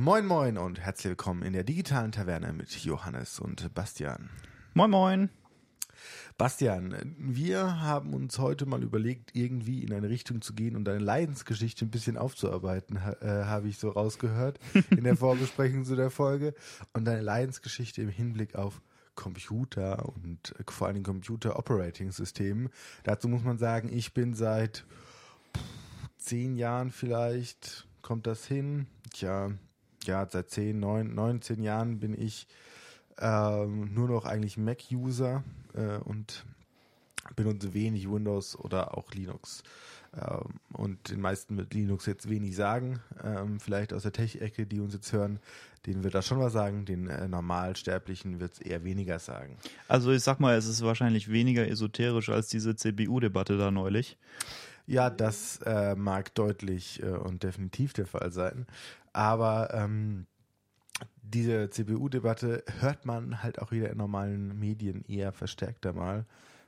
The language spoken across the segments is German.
Moin Moin und herzlich willkommen in der digitalen Taverne mit Johannes und Bastian. Moin Moin. Bastian, wir haben uns heute mal überlegt, irgendwie in eine Richtung zu gehen und deine Leidensgeschichte ein bisschen aufzuarbeiten, äh, habe ich so rausgehört in der Vorbesprechung zu der Folge. Und deine Leidensgeschichte im Hinblick auf Computer und äh, vor allem Computer Operating Systemen. Dazu muss man sagen, ich bin seit zehn Jahren vielleicht, kommt das hin? Tja, ja, seit zehn, neun, 19 Jahren bin ich ähm, nur noch eigentlich Mac-User äh, und benutze wenig Windows oder auch Linux. Ähm, und den meisten mit Linux jetzt wenig sagen. Ähm, vielleicht aus der Tech-Ecke, die uns jetzt hören, denen wird das schon was sagen. Den äh, Normalsterblichen wird es eher weniger sagen. Also ich sag mal, es ist wahrscheinlich weniger esoterisch als diese CPU-Debatte da neulich. Ja, das äh, mag deutlich äh, und definitiv der Fall sein. Aber ähm, diese CPU-Debatte hört man halt auch wieder in normalen Medien eher verstärkter mal,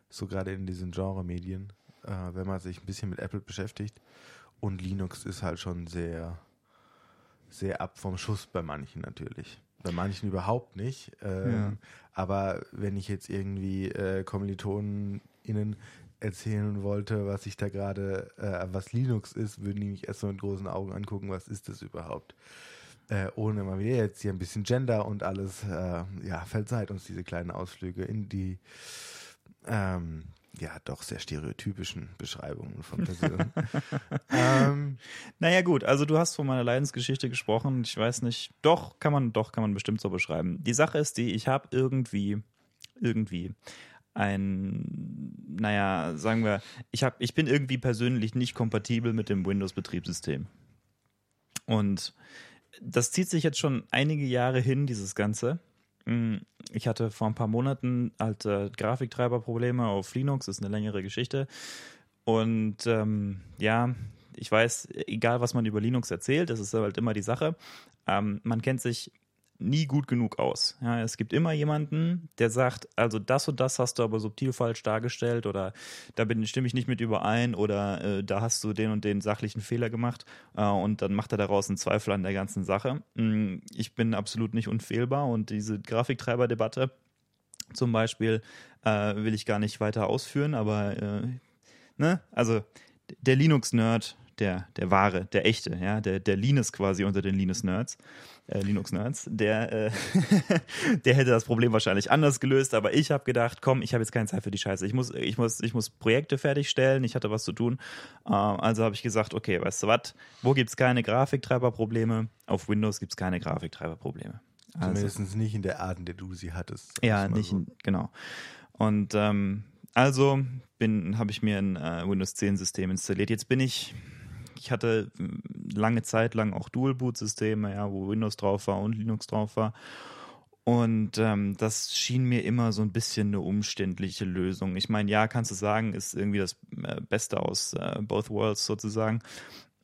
so gerade in diesen Genre-Medien, äh, wenn man sich ein bisschen mit Apple beschäftigt. Und Linux ist halt schon sehr, sehr ab vom Schuss bei manchen natürlich. Bei manchen überhaupt nicht. Ähm, ja. Aber wenn ich jetzt irgendwie äh, KommilitonInnen erzählen wollte, was ich da gerade, äh, was Linux ist, würden die mich erst so mit großen Augen angucken, was ist das überhaupt? Äh, ohne mal wieder jetzt hier ein bisschen Gender und alles, äh, ja, verzeiht uns diese kleinen Ausflüge in die, ähm, ja, doch sehr stereotypischen Beschreibungen von Personen. ähm, naja, gut, also du hast von meiner Leidensgeschichte gesprochen. Ich weiß nicht, doch, kann man, doch, kann man bestimmt so beschreiben. Die Sache ist die, ich habe irgendwie, irgendwie ein, naja, sagen wir, ich, hab, ich bin irgendwie persönlich nicht kompatibel mit dem Windows-Betriebssystem. Und das zieht sich jetzt schon einige Jahre hin, dieses Ganze. Mm, ich hatte vor ein paar Monaten halt äh, Grafiktreiberprobleme auf Linux, das ist eine längere Geschichte. Und ähm, ja, ich weiß, egal was man über Linux erzählt, das ist halt immer die Sache. Ähm, man kennt sich nie gut genug aus. Ja, es gibt immer jemanden, der sagt, also das und das hast du aber subtil falsch dargestellt oder da bin, stimme ich nicht mit überein oder äh, da hast du den und den sachlichen Fehler gemacht äh, und dann macht er daraus einen Zweifel an der ganzen Sache. Mm, ich bin absolut nicht unfehlbar und diese Grafiktreiber-Debatte zum Beispiel äh, will ich gar nicht weiter ausführen, aber äh, ne, also der Linux-Nerd, der, der wahre, der echte, ja, der, der Linus quasi unter den Linus-Nerds, äh, Linux-Nerds, der, äh, der hätte das Problem wahrscheinlich anders gelöst, aber ich habe gedacht, komm, ich habe jetzt keine Zeit für die Scheiße. Ich muss, ich muss, ich muss Projekte fertigstellen, ich hatte was zu tun. Äh, also habe ich gesagt, okay, weißt du was, wo gibt es keine Grafiktreiberprobleme? Auf Windows gibt es keine Grafiktreiberprobleme. Also, Zumindest nicht in der Art, in der du sie hattest. Ja, nicht, so. in, genau. Und ähm, also habe ich mir ein äh, Windows 10 System installiert. Jetzt bin ich ich hatte hm, lange Zeit lang auch Dual-Boot-Systeme, ja, wo Windows drauf war und Linux drauf war. Und ähm, das schien mir immer so ein bisschen eine umständliche Lösung. Ich meine, ja, kannst du sagen, ist irgendwie das äh, Beste aus äh, both worlds sozusagen.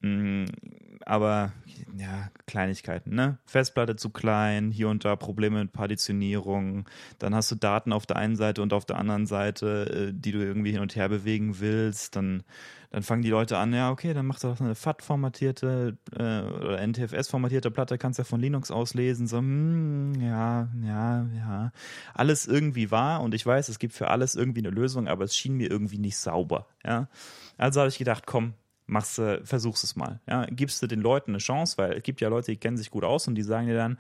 Mm, aber ja, Kleinigkeiten, ne? Festplatte zu klein, hier und da Probleme mit Partitionierung, dann hast du Daten auf der einen Seite und auf der anderen Seite, äh, die du irgendwie hin und her bewegen willst, dann dann fangen die Leute an, ja, okay, dann machst du doch eine FAT-formatierte äh, oder NTFS-formatierte Platte, kannst ja von Linux auslesen, so, hm, ja, ja, ja. Alles irgendwie wahr und ich weiß, es gibt für alles irgendwie eine Lösung, aber es schien mir irgendwie nicht sauber, ja. Also habe ich gedacht, komm, machst du, versuchst es mal, ja. Gibst du den Leuten eine Chance, weil es gibt ja Leute, die kennen sich gut aus und die sagen dir dann,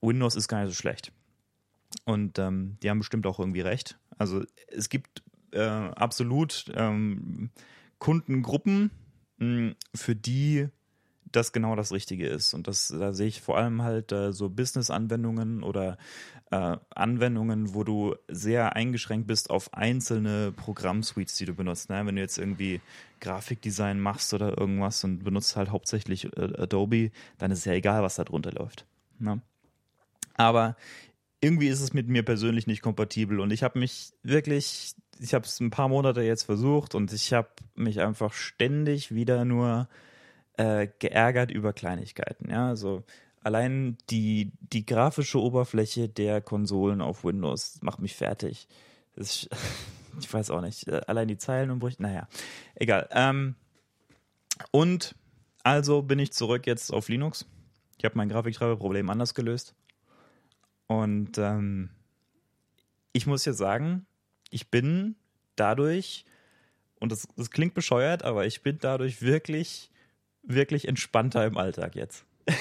Windows ist gar nicht so schlecht. Und ähm, die haben bestimmt auch irgendwie recht. Also es gibt äh, absolut ähm, Kundengruppen, hm, für die das genau das Richtige ist. Und das, da sehe ich vor allem halt äh, so Business-Anwendungen oder äh, Anwendungen, wo du sehr eingeschränkt bist auf einzelne Programmsuites, die du benutzt. Ne? Wenn du jetzt irgendwie Grafikdesign machst oder irgendwas und benutzt halt hauptsächlich äh, Adobe, dann ist es ja egal, was da drunter läuft. Ne? Aber irgendwie ist es mit mir persönlich nicht kompatibel und ich habe mich wirklich ich habe es ein paar Monate jetzt versucht und ich habe mich einfach ständig wieder nur äh, geärgert über Kleinigkeiten. Ja, also allein die, die grafische Oberfläche der Konsolen auf Windows macht mich fertig. Ist, ich weiß auch nicht. Äh, allein die Zeilenumbrüche, naja, egal. Ähm, und also bin ich zurück jetzt auf Linux Ich habe mein Grafiktreiberproblem anders gelöst. Und ähm, ich muss jetzt sagen, ich bin dadurch, und das, das klingt bescheuert, aber ich bin dadurch wirklich, wirklich entspannter im Alltag jetzt.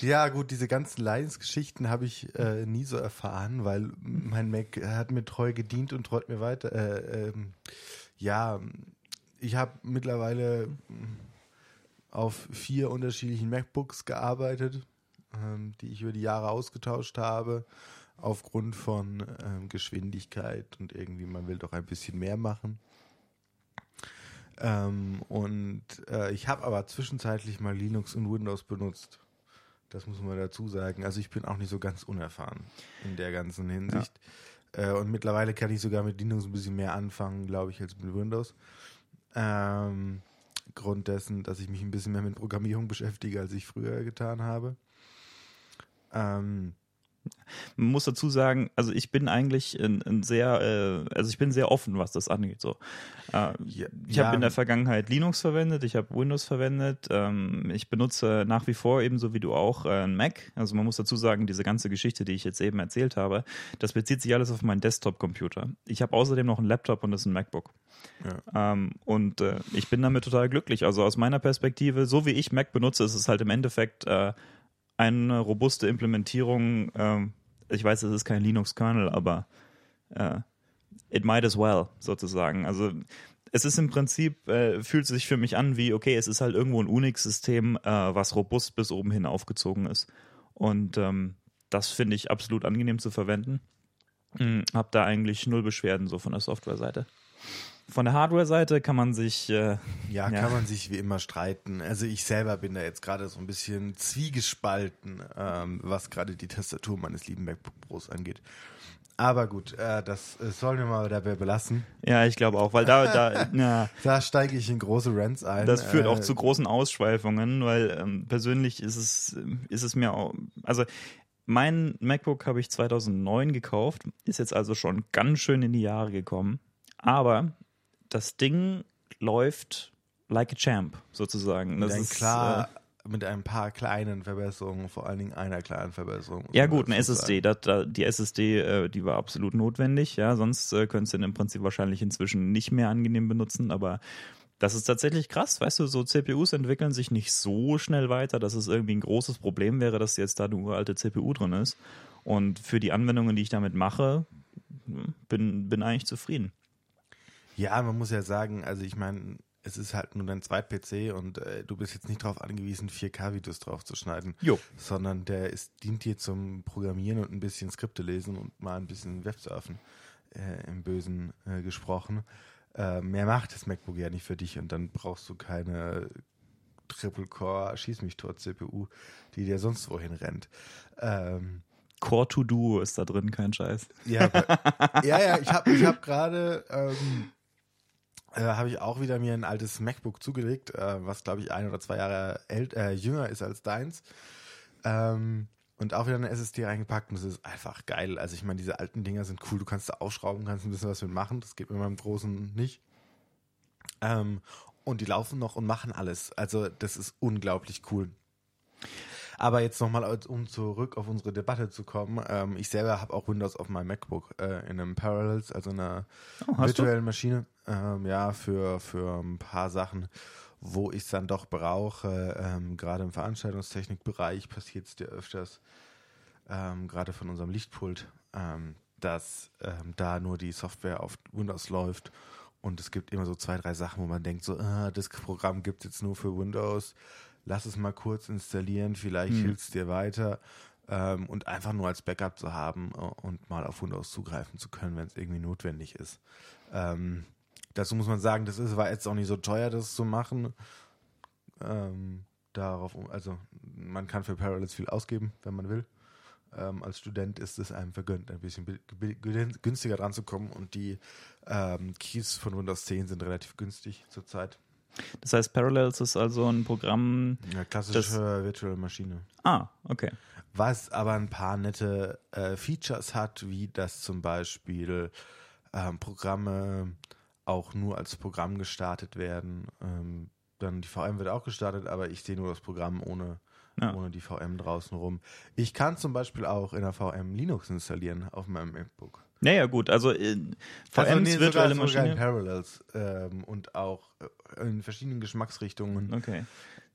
ja, gut, diese ganzen Leidensgeschichten habe ich äh, nie so erfahren, weil mein Mac hat mir treu gedient und treut mir weiter. Äh, ähm, ja, ich habe mittlerweile auf vier unterschiedlichen MacBooks gearbeitet, ähm, die ich über die Jahre ausgetauscht habe, aufgrund von ähm, Geschwindigkeit und irgendwie, man will doch ein bisschen mehr machen. Ähm, und äh, ich habe aber zwischenzeitlich mal Linux und Windows benutzt. Das muss man dazu sagen. Also ich bin auch nicht so ganz unerfahren in der ganzen Hinsicht. Ja. Äh, und mittlerweile kann ich sogar mit Linux ein bisschen mehr anfangen, glaube ich, als mit Windows. Ähm, Grund dessen, dass ich mich ein bisschen mehr mit Programmierung beschäftige, als ich früher getan habe. Ähm, man muss dazu sagen, also ich bin eigentlich ein, ein sehr, äh, also ich bin sehr offen, was das angeht. So, äh, ja, ich habe in der Vergangenheit Linux verwendet, ich habe Windows verwendet, ähm, ich benutze nach wie vor ebenso wie du auch äh, ein Mac. Also man muss dazu sagen, diese ganze Geschichte, die ich jetzt eben erzählt habe, das bezieht sich alles auf meinen Desktop-Computer. Ich habe außerdem noch einen Laptop und das ist ein MacBook. Ja. Ähm, und äh, ich bin damit total glücklich. Also aus meiner Perspektive, so wie ich Mac benutze, ist es halt im Endeffekt äh, eine robuste Implementierung. Ähm, ich weiß, es ist kein Linux-Kernel, aber äh, it might as well, sozusagen. Also es ist im Prinzip, äh, fühlt sich für mich an wie, okay, es ist halt irgendwo ein Unix-System, äh, was robust bis oben hin aufgezogen ist. Und ähm, das finde ich absolut angenehm zu verwenden. Hm, hab da eigentlich null Beschwerden so von der Software-Seite. Von der Hardware-Seite kann man sich. Äh, ja, ja, kann man sich wie immer streiten. Also ich selber bin da jetzt gerade so ein bisschen zwiegespalten, ähm, was gerade die Tastatur meines lieben MacBook Pros angeht. Aber gut, äh, das sollen wir mal dabei belassen. Ja, ich glaube auch, weil da, da, ja, da steige ich in große Rants ein. Das führt äh, auch zu großen Ausschweifungen, weil ähm, persönlich ist es, ist es mir auch, also mein MacBook habe ich 2009 gekauft, ist jetzt also schon ganz schön in die Jahre gekommen. Aber das Ding läuft like a champ, sozusagen. Das ist klar. Äh, mit ein paar kleinen Verbesserungen, vor allen Dingen einer kleinen Verbesserung. Ja gut, eine SSD. Das, die SSD, äh, die war absolut notwendig. Ja, sonst äh, könntest du den im Prinzip wahrscheinlich inzwischen nicht mehr angenehm benutzen. Aber das ist tatsächlich krass. Weißt du, so CPUs entwickeln sich nicht so schnell weiter, dass es irgendwie ein großes Problem wäre, dass jetzt da eine uralte CPU drin ist. Und für die Anwendungen, die ich damit mache, bin, bin eigentlich zufrieden. Ja, man muss ja sagen, also ich meine, es ist halt nur dein Zweit-PC und äh, du bist jetzt nicht darauf angewiesen, 4K-Videos drauf zu schneiden, jo. sondern der ist, dient dir zum Programmieren und ein bisschen Skripte lesen und mal ein bisschen Websurfen äh, im Bösen äh, gesprochen. Äh, mehr macht das MacBook ja nicht für dich und dann brauchst du keine Triple-Core Schieß mich tot CPU, die dir sonst wohin rennt. Ähm, Core to Do ist da drin, kein Scheiß. Ja, ja, ja, ich habe ich hab gerade ähm, äh, habe ich auch wieder mir ein altes MacBook zugelegt, äh, was glaube ich ein oder zwei Jahre äh, jünger ist als deins. Ähm, und auch wieder eine SSD reingepackt und das ist einfach geil. Also ich meine, diese alten Dinger sind cool, du kannst da aufschrauben, kannst ein bisschen was mit machen. Das geht mit meinem großen nicht. Ähm, und die laufen noch und machen alles. Also das ist unglaublich cool. Aber jetzt nochmal, um zurück auf unsere Debatte zu kommen. Ähm, ich selber habe auch Windows auf meinem MacBook äh, in einem Parallels, also einer oh, virtuellen du? Maschine. Ähm, ja, für, für ein paar Sachen, wo ich es dann doch brauche. Ähm, gerade im Veranstaltungstechnikbereich passiert es dir öfters, ähm, gerade von unserem Lichtpult, ähm, dass ähm, da nur die Software auf Windows läuft. Und es gibt immer so zwei, drei Sachen, wo man denkt, so, ah, das Programm gibt es jetzt nur für Windows lass es mal kurz installieren, vielleicht hm. hilft es dir weiter. Ähm, und einfach nur als Backup zu haben äh, und mal auf Windows zugreifen zu können, wenn es irgendwie notwendig ist. Ähm, dazu muss man sagen, das ist, war jetzt auch nicht so teuer, das zu machen. Ähm, darauf, also man kann für Parallels viel ausgeben, wenn man will. Ähm, als Student ist es einem vergönnt, ein bisschen günstiger dran zu kommen und die ähm, Keys von Windows 10 sind relativ günstig zurzeit. Das heißt, Parallels ist also ein Programm. Ja, klassische Virtual Maschine. Ah, okay. Was aber ein paar nette äh, Features hat, wie das zum Beispiel ähm, Programme auch nur als Programm gestartet werden, ähm, dann die VM wird auch gestartet, aber ich sehe nur das Programm ohne, Ja. ohne die VM draußen rum. Ich kann zum Beispiel auch in der VM Linux installieren auf meinem MacBook. Naja, gut, also äh, Also, VMs, nee, virtuelle sogar, sogar in Maschine. Parallels ähm, und auch äh, in verschiedenen Geschmacksrichtungen. Okay.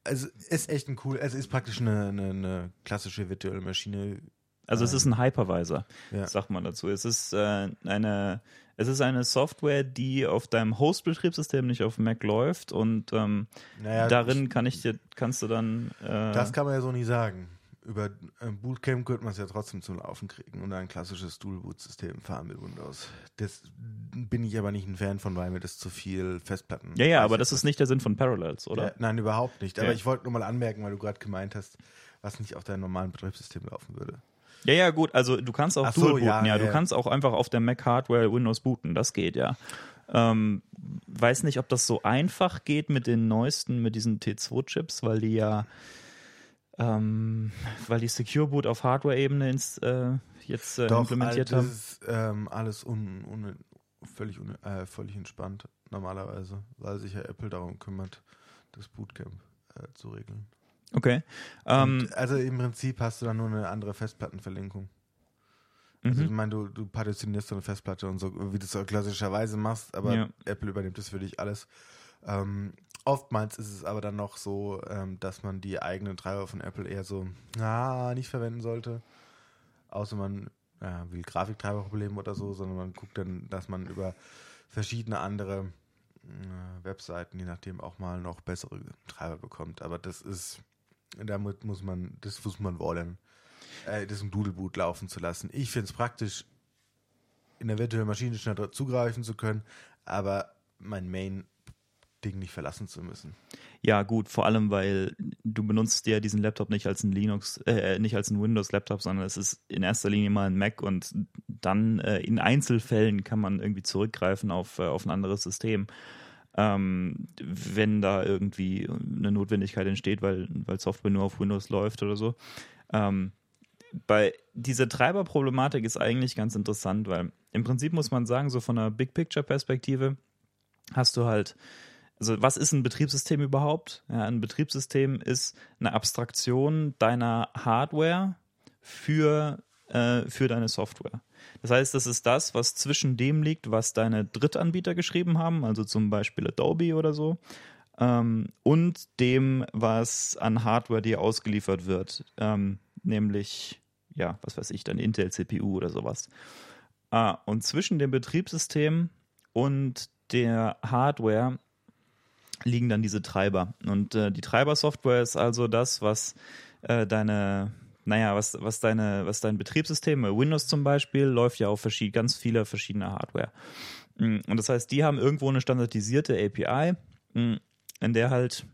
Also ist echt ein cool, es ist praktisch eine, eine, eine klassische virtuelle Maschine. Also es ist ein Hypervisor, Ja. sagt man dazu. Es ist äh, eine, es ist eine Software, die auf deinem Host-Betriebssystem nicht auf Mac läuft und ähm, Naja, darin kann ich dir, kannst du dann äh, Das kann man ja so nicht sagen. Über ein Bootcamp könnte man es ja trotzdem zum Laufen kriegen und ein klassisches Dual-Boot-System fahren mit Windows. Das bin ich aber nicht ein Fan von, weil mir das zu viel Festplatten. Ja, ja, aber das ist nicht der Sinn von Parallels, oder? Ja, nein, überhaupt nicht. Aber Ja. ich wollte nur mal anmerken, weil du gerade gemeint hast, was nicht auf deinem normalen Betriebssystem laufen würde. Ja, ja, gut. Also du kannst auch Ach so, dual booten, ja, ja. Du ja. kannst auch einfach auf der Mac Hardware Windows booten. Das geht, ja. Ähm, weiß nicht, ob das so einfach geht mit den neuesten, mit diesen T2-Chips, weil die ja, ähm, weil die Secure Boot auf Hardware-Ebene äh, jetzt äh, implementiert das haben. ist ähm, alles un, un, völlig, un, äh, völlig entspannt normalerweise, weil sich ja Apple darum kümmert, das Bootcamp äh, zu regeln. Okay. Ähm, Und, also im Prinzip hast du dann nur eine andere Festplattenverlinkung. Also ich mhm. meine, du, du partitionierst so eine Festplatte und so, wie du es klassischerweise machst, aber Ja. Apple übernimmt das für dich alles. Ähm, oftmals ist es aber dann noch so, ähm, dass man die eigenen Treiber von Apple eher so, na, nicht verwenden sollte. Außer man ja, will Grafiktreiberprobleme oder so, sondern man guckt dann, dass man über verschiedene andere äh, Webseiten, je nachdem, auch mal noch bessere Treiber bekommt. Aber das ist, damit muss man, das muss man wollen, äh, das im Doodleboot laufen zu lassen. Ich finde es praktisch, in der virtuellen Maschine schnell zugreifen zu können, aber mein Main-Ding nicht verlassen zu müssen. Ja, gut, vor allem, weil du benutzt ja diesen Laptop nicht als ein Linux, äh, nicht als ein Windows-Laptop, sondern es ist in erster Linie mal ein Mac und dann äh, in Einzelfällen kann man irgendwie zurückgreifen auf, äh, auf ein anderes System. Ähm, wenn da irgendwie eine Notwendigkeit entsteht, weil, weil Software nur auf Windows läuft oder so. Ähm, bei dieser Treiberproblematik ist eigentlich ganz interessant, weil im Prinzip muss man sagen, so von einer Big Picture Perspektive hast du halt, also was ist ein Betriebssystem überhaupt? Ja, ein Betriebssystem ist eine Abstraktion deiner Hardware für, äh, für deine Software. Das heißt, das ist das, was zwischen dem liegt, was deine Drittanbieter geschrieben haben, also zum Beispiel Adobe oder so, ähm, und dem, was an Hardware dir ausgeliefert wird, ähm, nämlich, ja, was weiß ich, dann Intel CPU oder sowas. Ah, und zwischen dem Betriebssystem und der Hardware liegen dann diese Treiber. Und äh, die Treibersoftware ist also das, was äh, deine, naja, was, was deine, was dein Betriebssystem, Windows zum Beispiel, läuft ja auf verschied ganz viele verschiedene Hardware. Mm, Und das heißt, die haben irgendwo eine standardisierte API, mm, in der halt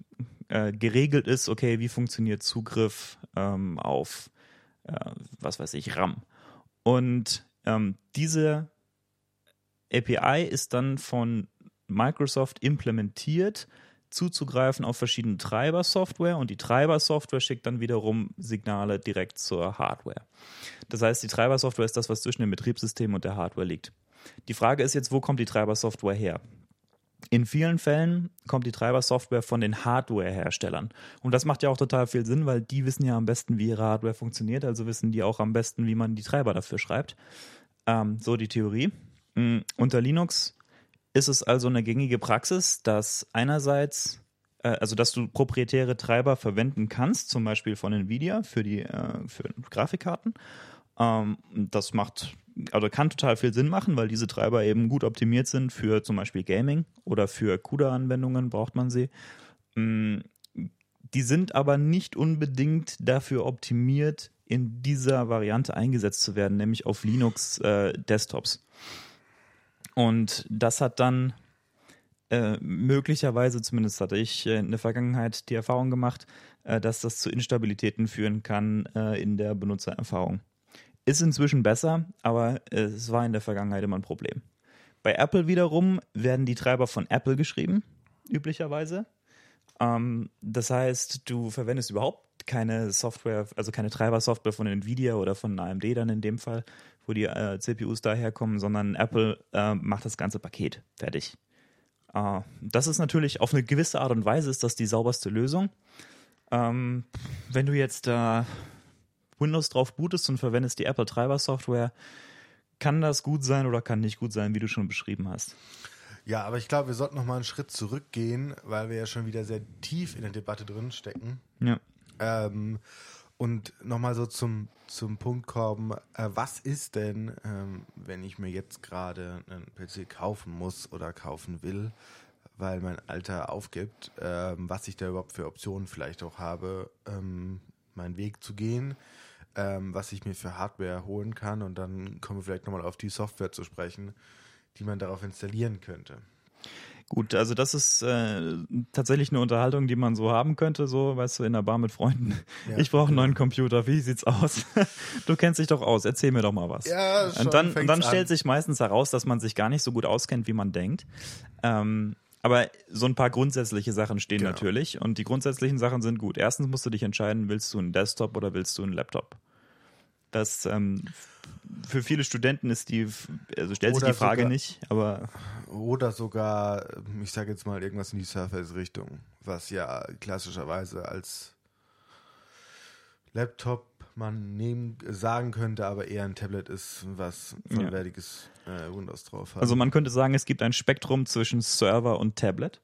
äh, geregelt ist, okay, wie funktioniert Zugriff ähm, auf, äh, was weiß ich, RAM. Und ähm, diese API ist dann von Microsoft implementiert, zuzugreifen auf verschiedene Treibersoftware und die Treibersoftware schickt dann wiederum Signale direkt zur Hardware. Das heißt, die Treibersoftware ist das, was zwischen dem Betriebssystem und der Hardware liegt. Die Frage ist jetzt, wo kommt die Treibersoftware her? In vielen Fällen kommt die Treibersoftware von den Hardware-Herstellern. Und das macht ja auch total viel Sinn, weil die wissen ja am besten, wie ihre Hardware funktioniert, also wissen die auch am besten, wie man die Treiber dafür schreibt. Ähm, so die Theorie. Mm, Unter Linux ist es also eine gängige Praxis, dass einerseits, äh, also dass du proprietäre Treiber verwenden kannst, zum Beispiel von Nvidia für die äh, für Grafikkarten. Ähm, das macht, also kann total viel Sinn machen, weil diese Treiber eben gut optimiert sind für zum Beispiel Gaming oder für CUDA-Anwendungen braucht man sie. Mm, Die sind aber nicht unbedingt dafür optimiert, in dieser Variante eingesetzt zu werden, nämlich auf Linux-Desktops. Und das hat dann äh, möglicherweise, zumindest hatte ich äh, in der Vergangenheit die Erfahrung gemacht, äh, dass das zu Instabilitäten führen kann äh, in der Benutzererfahrung. Ist inzwischen besser, aber äh, es war in der Vergangenheit immer ein Problem. Bei Apple wiederum werden die Treiber von Apple geschrieben, üblicherweise. Ähm, das heißt, du verwendest überhaupt keine Software, also keine Treiber-Software von Nvidia oder von AMD dann in dem Fall, wo die äh, CPUs daherkommen, sondern Apple äh, macht das ganze Paket fertig. Äh, das ist natürlich auf eine gewisse Art und Weise ist das die sauberste Lösung. Ähm, wenn du jetzt Windows drauf bootest und verwendest die Apple Treiber Software, kann das gut sein oder kann nicht gut sein, wie du schon beschrieben hast. Ja, aber ich glaube, wir sollten noch mal einen Schritt zurückgehen, weil wir ja schon wieder sehr tief in der Debatte drin stecken. Ja. Ähm, und nochmal so zum, zum Punkt kommen, äh, was ist denn, ähm, wenn ich mir jetzt gerade einen PC kaufen muss oder kaufen will, weil mein Alter aufgibt, ähm, was ich da überhaupt für Optionen vielleicht auch habe, ähm, meinen Weg zu gehen, ähm, was ich mir für Hardware holen kann und dann kommen wir vielleicht nochmal auf die Software zu sprechen, die man darauf installieren könnte. Gut, also das ist äh, tatsächlich eine Unterhaltung, die man so haben könnte, so, weißt du, in der Bar mit Freunden. Ja, ich brauche einen neuen Computer, wie sieht's aus? du kennst dich doch aus, erzähl mir doch mal was. Ja, schon und dann, und dann stellt an. sich meistens heraus, dass man sich gar nicht so gut auskennt, wie man denkt. Ähm, aber so ein paar grundsätzliche Sachen stehen Genau. natürlich und die grundsätzlichen Sachen sind gut. Erstens musst du dich entscheiden, willst du einen Desktop oder willst du einen Laptop? Das ähm, für viele Studenten ist die, also stellt sich die Frage sogar- nicht, aber Oder sogar, ich sage jetzt mal irgendwas in die Surface-Richtung, was ja klassischerweise als Laptop man nehmen, sagen könnte, aber eher ein Tablet ist, was vollwertiges äh, Windows drauf hat. also man könnte sagen, es gibt ein Spektrum zwischen Server und Tablet.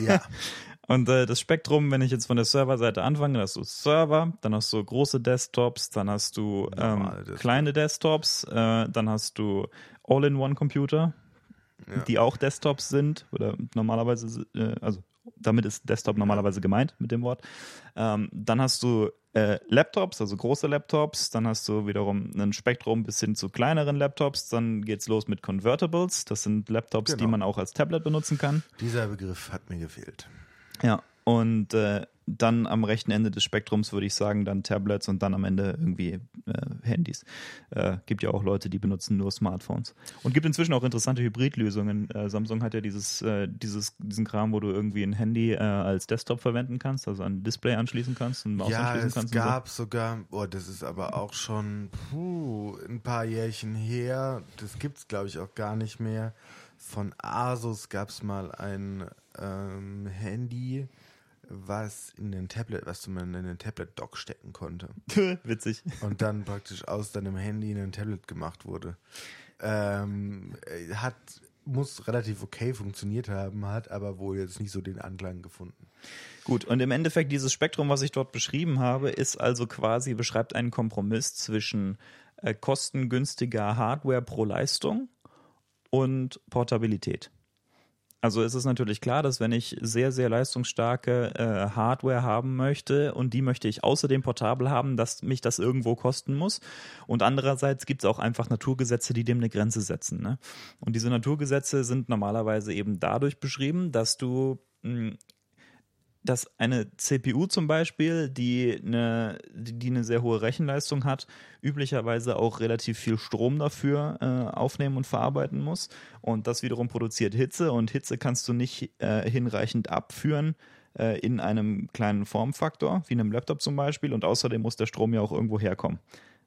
ja, Und äh, das Spektrum, wenn ich jetzt von der Serverseite anfange, dann hast du Server, dann hast du große Desktops, dann hast du ähm, Normale Desktops. kleine Desktops, äh, dann hast du All-in-One-Computer, Ja. die auch Desktops sind oder normalerweise, äh, also damit ist Desktop normalerweise gemeint mit dem Wort. Ähm, dann hast du äh, Laptops, also große Laptops, dann hast du wiederum ein Spektrum bis hin zu kleineren Laptops, dann geht's los mit Convertibles, das sind Laptops, die Genau. man auch als Tablet benutzen kann. dieser Begriff hat mir gefehlt. Ja, und äh, dann am rechten Ende des Spektrums würde ich sagen, dann Tablets und dann am Ende irgendwie äh, Handys. Äh, gibt ja auch Leute, die benutzen nur Smartphones. Und gibt inzwischen auch interessante Hybridlösungen. Äh, Samsung hat ja dieses, äh, dieses, diesen Kram, wo du irgendwie ein Handy äh, als Desktop verwenden kannst, also ein Display anschließen kannst und Maus Ja, anschließen es kannst. gab sogar, oh, das ist aber auch schon puh, ein paar Jährchen her. Das gibt's glaube ich auch gar nicht mehr. Von Asus gab es mal ein ähm, Handy, was in den Tablet, was man in den Tablet-Dock stecken konnte. Witzig. und dann praktisch aus deinem Handy in ein Tablet gemacht wurde. Ähm, äh, hat muss relativ okay funktioniert haben, hat aber wohl jetzt nicht so den Anklang gefunden. Gut, und im Endeffekt dieses Spektrum, was ich dort beschrieben habe, ist also quasi, beschreibt einen Kompromiss zwischen äh, kostengünstiger Hardware pro Leistung und Portabilität. Also es ist natürlich klar, dass wenn ich sehr, sehr leistungsstarke äh, Hardware haben möchte und die möchte ich außerdem portabel haben, dass mich das irgendwo kosten muss. Und andererseits gibt es auch einfach Naturgesetze, die dem eine Grenze setzen. Ne? Und diese Naturgesetze sind normalerweise eben dadurch beschrieben, dass du mh, dass eine CPU zum Beispiel, die eine, die, eine sehr hohe Rechenleistung hat, üblicherweise auch relativ viel Strom dafür äh, aufnehmen und verarbeiten muss. Und das wiederum produziert Hitze und Hitze kannst du nicht äh, hinreichend abführen äh, in einem kleinen Formfaktor, wie einem Laptop zum Beispiel. Und außerdem muss der Strom ja auch irgendwo herkommen.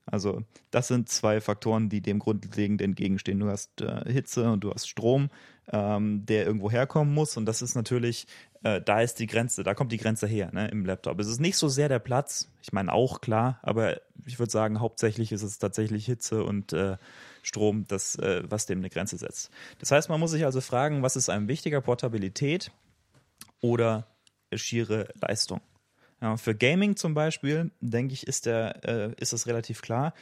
Also das sind zwei Faktoren, die dem grundlegend entgegenstehen. Du hast äh, Hitze und du hast Strom, ähm, der irgendwo herkommen muss. Und das ist natürlich, äh, da ist die Grenze, da kommt die Grenze her ne, im Laptop. Es ist nicht so sehr der Platz, ich meine auch klar, aber ich würde sagen, hauptsächlich ist es tatsächlich Hitze und äh, Strom, das, äh, was dem eine Grenze setzt. Das heißt, man muss sich also fragen, was ist einem wichtiger, Portabilität oder schiere Leistung? Ja, für Gaming zum Beispiel, denke ich, ist, der, äh, ist es relativ klar.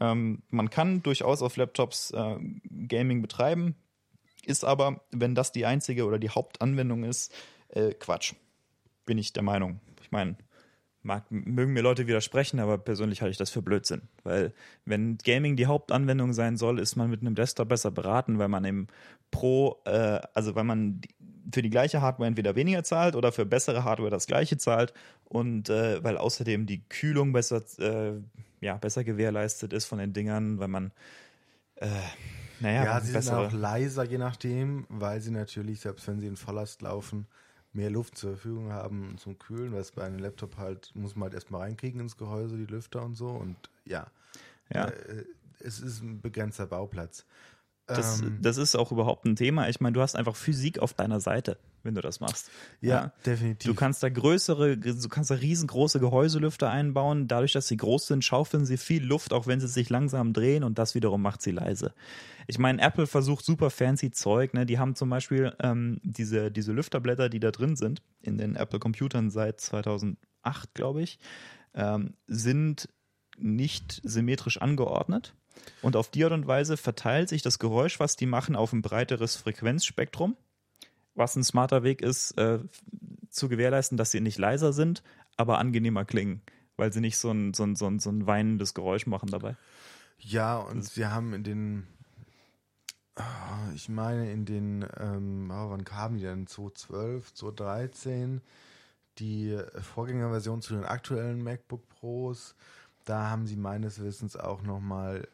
Ähm, man kann durchaus auf Laptops äh, Gaming betreiben, ist aber, wenn das die einzige oder die Hauptanwendung ist, äh, Quatsch. Bin ich der Meinung. Ich meine, mag, mögen mir Leute widersprechen, aber persönlich halte ich das für Blödsinn. Weil wenn Gaming die Hauptanwendung sein soll, ist man mit einem Desktop besser beraten, weil man eben pro, äh, also weil man für die gleiche Hardware entweder weniger zahlt oder für bessere Hardware das gleiche zahlt und äh, weil außerdem die Kühlung besser, äh, ja, besser gewährleistet ist von den Dingern, weil man äh, naja, Ja, sie sind auch leiser, je nachdem, weil sie natürlich, selbst wenn sie in Volllast laufen, mehr Luft zur Verfügung haben zum Kühlen, was bei einem Laptop halt, muss man halt erstmal reinkriegen ins Gehäuse, die Lüfter und so. Und ja, ja. äh, es ist ein begrenzter Bauplatz. Das, Ähm. das ist auch überhaupt ein Thema. Ich meine, du hast einfach Physik auf deiner Seite, wenn du das machst. Ja, definitiv. Du kannst da größere, du kannst da riesengroße Gehäuselüfter einbauen. Dadurch, dass sie groß sind, schaufeln sie viel Luft, auch wenn sie sich langsam drehen und das wiederum macht sie leise. Ich meine, Apple versucht super fancy Zeug. Ne? Die haben zum Beispiel ähm, diese, diese Lüfterblätter, die da drin sind, in den Apple-Computern seit 2008, glaube ich, ähm, sind nicht symmetrisch angeordnet. Und auf die Art und Weise verteilt sich das Geräusch, was die machen, auf ein breiteres Frequenzspektrum was ein smarter Weg ist, äh, zu gewährleisten, dass sie nicht leiser sind, aber angenehmer klingen, weil sie nicht so ein, so ein, so ein, so ein weinendes Geräusch machen dabei. Ja, und wir haben in den, ah, ich meine in den, ähm, oh, wann kamen die denn? 2012, 2013, die Vorgängerversion zu den aktuellen MacBook Pros. Da haben sie meines Wissens auch nochmal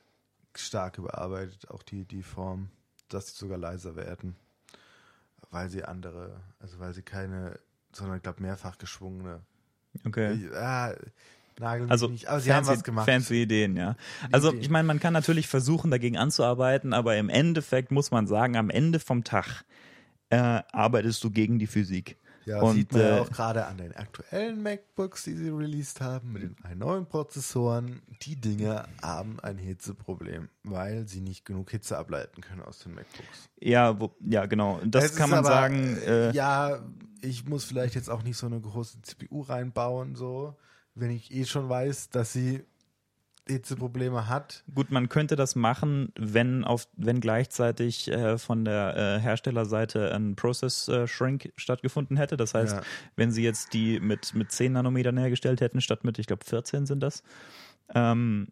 stark überarbeitet, auch die, die Form, dass sie sogar leiser werden. Weil sie andere, also weil sie keine, sondern ich glaube mehrfach geschwungene. Okay. Ah, nagel Also nicht, aber sie fancy, haben was gemacht. fancy Ideen, ja. Also Ideen. ich meine, man kann natürlich versuchen, dagegen anzuarbeiten, aber im Endeffekt muss man sagen, am Ende vom Tag äh, arbeitest du gegen die Physik. Ja, Und, sieht man ja äh, auch gerade an den aktuellen MacBooks, die sie released haben, mit den neuen Prozessoren. Die Dinge haben ein Hitzeproblem, weil sie nicht genug Hitze ableiten können aus den MacBooks. Ja, wo, ja, genau. Das Es kann man aber, sagen. Äh, ja, ich muss vielleicht jetzt auch nicht so eine große CPU reinbauen, so, wenn ich eh schon weiß, dass sie Hitzeprobleme hat. Gut, man könnte das machen, wenn auf, wenn gleichzeitig äh, von der äh, Herstellerseite ein Process äh, Shrink stattgefunden hätte. Das heißt, Ja. wenn sie jetzt die mit, mit 10 Nanometern hergestellt hätten, statt mit, ich glaube, 14 sind das. Ähm,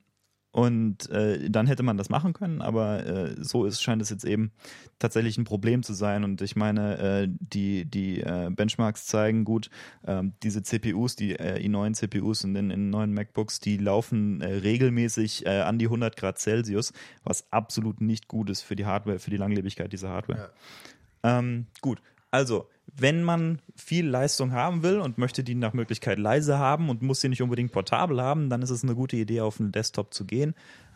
und äh, dann hätte man das machen können, aber äh, so ist, scheint es jetzt eben tatsächlich ein Problem zu sein. Und ich meine, äh, die, die äh, Benchmarks zeigen gut, ähm, diese CPUs, die äh, i9 CPUs in den, in den neuen MacBooks, die laufen äh, regelmäßig äh, an die 100 Grad Celsius, was absolut nicht gut ist für die Hardware, für die Langlebigkeit dieser Hardware. Ähm, gut, also, wenn man viel Leistung haben will und möchte die nach Möglichkeit leise haben und muss sie nicht unbedingt portabel haben, dann ist es eine gute Idee, auf einen Desktop zu gehen.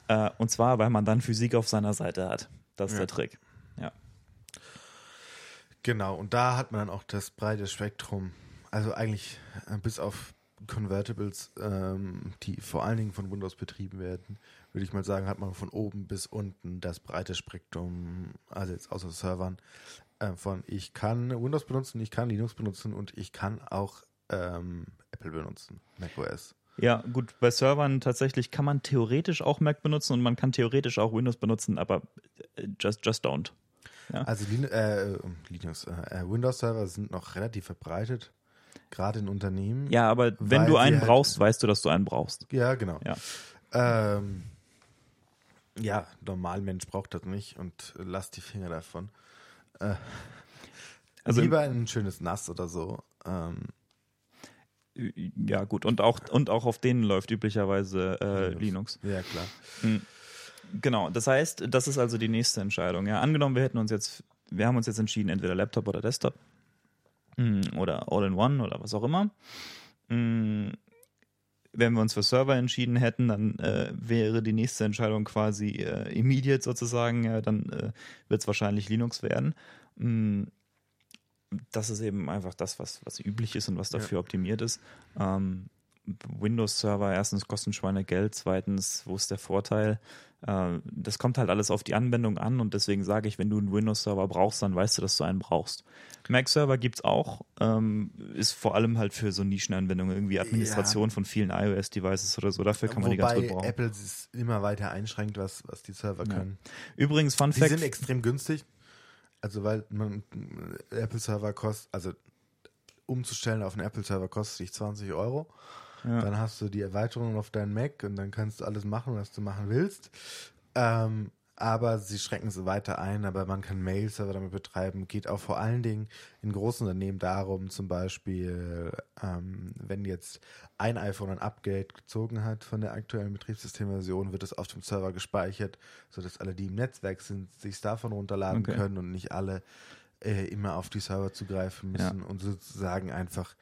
Äh, und zwar, weil man dann Physik auf seiner Seite hat. Das ist Ja. der Trick. Ja. Genau, und da hat man dann auch das breite Spektrum. Also eigentlich äh, bis auf Convertibles, ähm, die vor allen Dingen von Windows betrieben werden, würde ich mal sagen, hat man von oben bis unten das breite Spektrum, also jetzt außer Servern, äh, von ich kann Windows benutzen, ich kann Linux benutzen und ich kann auch ähm, Apple benutzen, macOS. Ja, gut, bei Servern tatsächlich kann man theoretisch auch Mac benutzen und man kann theoretisch auch Windows benutzen, aber äh, just, just don't. Ja. Also Lin äh, Linux, äh, Windows-Server sind noch relativ verbreitet, gerade in Unternehmen. Ja, aber wenn du einen halt- brauchst, weißt du, dass du einen brauchst. Ja, genau. Ja. Ähm, ja, Normalmensch braucht das nicht und lasst die Finger davon. Äh, Also lieber ein schönes Nass oder so. Ähm, ja, gut. Und auch, und auch auf denen läuft üblicherweise äh, Linux. ja, klar. Genau, das heißt, das ist also die nächste Entscheidung. Ja, angenommen, wir hätten uns jetzt, wir haben uns jetzt entschieden, entweder Laptop oder Desktop Mm, oder All-in-One oder was auch immer. Wenn wir uns für Server entschieden hätten, dann äh, wäre die nächste Entscheidung quasi äh, immediate sozusagen. Ja, dann äh, wird es wahrscheinlich Linux werden. Mm, Das ist eben einfach das, was, was üblich ist und was dafür optimiert ist. Ähm, Windows-Server, erstens kosten Schweine Geld, zweitens, wo ist der Vorteil? Äh, das kommt halt alles auf die Anwendung an und deswegen sage ich, wenn du einen Windows-Server brauchst, dann weißt du, dass du einen brauchst. Mac-Server gibt's auch, ähm, ist vor allem halt für so Nischenanwendungen, irgendwie Administration von vielen iOS-Devices oder so, dafür kann man die ganz Wobei gut brauchen. Apple es immer weiter einschränkt, was, was die Server können. Übrigens, Fun Die Fact, sind extrem günstig. Also weil man Apple-Server kostet, also umzustellen auf einen Apple-Server kostet dich 20 Euro. Ja. Dann hast du die Erweiterung auf deinen Mac und dann kannst du alles machen, was du machen willst. Ähm, aber sie schränken es weiter ein, aber man kann Mail-Server damit betreiben. Geht auch vor allen Dingen in großen Unternehmen darum, zum Beispiel, ähm, wenn jetzt ein iPhone ein Upgrade gezogen hat von der aktuellen Betriebssystemversion, wird es auf dem Server gespeichert, sodass alle, die im Netzwerk sind, sich davon runterladen Okay. können und nicht alle äh, immer auf die Server zugreifen müssen und sozusagen einfach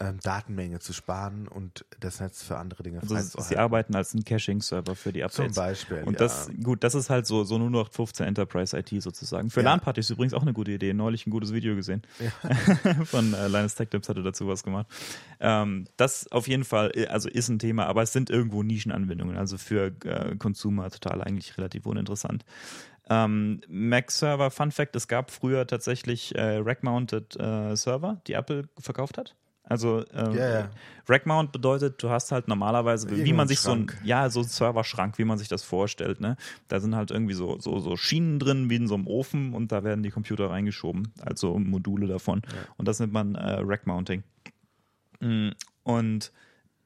ähm, Datenmenge zu sparen und das Netz für andere Dinge Also freizuhalten. sie arbeiten als ein Caching-Server für die Zum Updates. Beispiel. Und ja. das, gut, das ist halt so, so nur noch 15 Enterprise IT sozusagen. Für Ja. LAN-Partys übrigens auch eine gute Idee. Neulich ein gutes Video gesehen. Von äh, Linus Tech Tips hatte dazu was gemacht. Ähm, das auf jeden Fall, äh, also ist ein Thema, aber es sind irgendwo Nischenanwendungen. Also für äh, Consumer total eigentlich relativ uninteressant. Ähm, Mac-Server, Fun Fact, es gab früher tatsächlich äh, Rack-Mounted äh, Server, die Apple verkauft hat. Also ähm, Ja, ja. Rack-Mount bedeutet, du hast halt normalerweise, wie Irgendwo man sich so ein, Schrank. ja, so ein Serverschrank, wie man sich das vorstellt, ne? Da sind halt irgendwie so, so, so Schienen drin, wie in so einem Ofen und da werden die Computer reingeschoben, also Module davon. Und das nennt man äh, Rack-Mounting. Mm, Und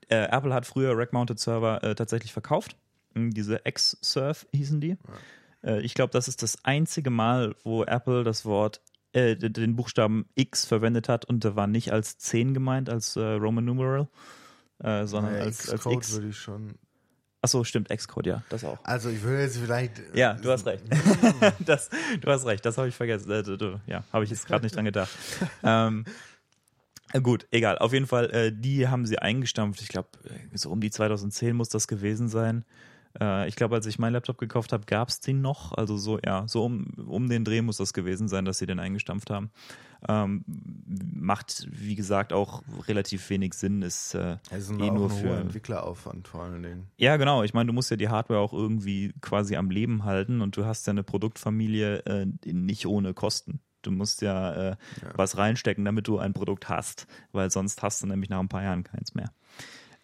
äh, Apple hat früher Rack-Mounted Server äh, tatsächlich verkauft. Mm, Diese X-Surf hießen die. Äh, ich glaube, das ist das einzige Mal, wo Apple das Wort, äh, den Buchstaben X verwendet hat und der war nicht als 10 gemeint, als äh, Roman Numeral, äh, sondern Naja, als, als Xcode X. würde ich schon. Achso, stimmt, Xcode, ja, das auch. Also ich würde jetzt vielleicht. Ja, du hast recht. das, du hast recht, das habe ich vergessen. Äh, ja, habe ich jetzt gerade nicht dran gedacht. ähm, äh, gut, egal. Auf jeden Fall, äh, die haben sie eingestampft. Ich glaube, so um die 2010 muss das gewesen sein. Äh, ich glaube, als ich meinen Laptop gekauft habe, gab es den noch. Also so, ja, so um, um den Dreh muss das gewesen sein, dass sie den eingestampft haben. Ähm, macht, wie gesagt, auch relativ wenig Sinn. Ist äh, Es ist eh nur für Entwickleraufwand vor allen Dingen. ja, genau. Ich meine, du musst ja die Hardware auch irgendwie quasi am Leben halten und du hast ja eine Produktfamilie äh, nicht ohne Kosten. Du musst ja, äh, was reinstecken, damit du ein Produkt hast, weil sonst hast du nämlich nach ein paar Jahren keins mehr.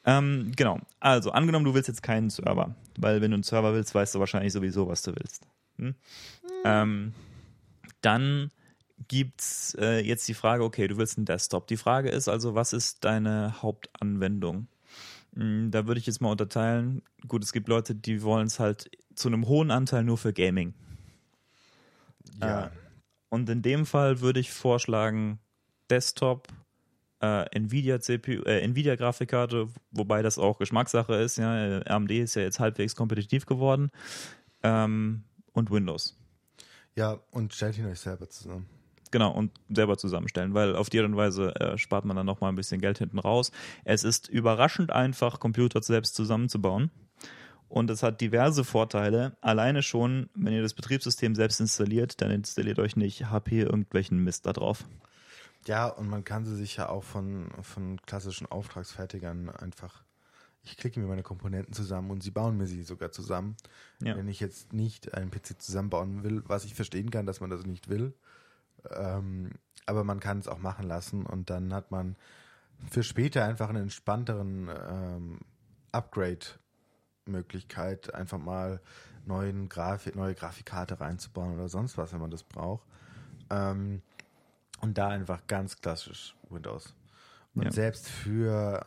Ähm, genau. Also, angenommen, du willst jetzt keinen Server, weil wenn du einen Server willst, weißt du wahrscheinlich sowieso, was du willst. Hm? Ähm, dann gibt's äh, jetzt die Frage, okay, du willst einen Desktop. Die Frage ist also, was ist deine Hauptanwendung? Mm, Da würde ich jetzt mal unterteilen. Gut, es gibt Leute, die wollen es halt zu einem hohen Anteil nur für Gaming. Ja. Äh, Und in dem Fall würde ich vorschlagen, Desktop, äh, Nvidia CPU, äh, Nvidia Grafikkarte, wobei das auch Geschmackssache ist. Ja, Äh, AMD ist ja jetzt halbwegs kompetitiv geworden ähm, und Windows. ja, und stellt ihn euch selber zusammen. Genau, und selber zusammenstellen, weil auf die Art und Weise äh, spart man dann nochmal ein bisschen Geld hinten raus. Es ist überraschend einfach, Computer selbst zusammenzubauen. Und es hat diverse Vorteile. Alleine schon, wenn ihr das Betriebssystem selbst installiert, dann installiert euch nicht HP irgendwelchen Mist da drauf. Ja, und man kann sie sich ja auch von, von klassischen Auftragsfertigern einfach. Ich klicke mir meine Komponenten zusammen und sie bauen mir sie sogar zusammen. Ja. Wenn ich jetzt nicht einen PC zusammenbauen will, was ich verstehen kann, dass man das nicht will. Ähm, aber man kann es auch machen lassen und dann hat man für später einfach einen entspannteren ähm, Upgrade-Möglichkeit, einfach mal neuen Grafik, neue Grafikkarte reinzubauen oder sonst was, wenn man das braucht. Ähm, und da einfach ganz klassisch Windows. Und Ja. selbst für,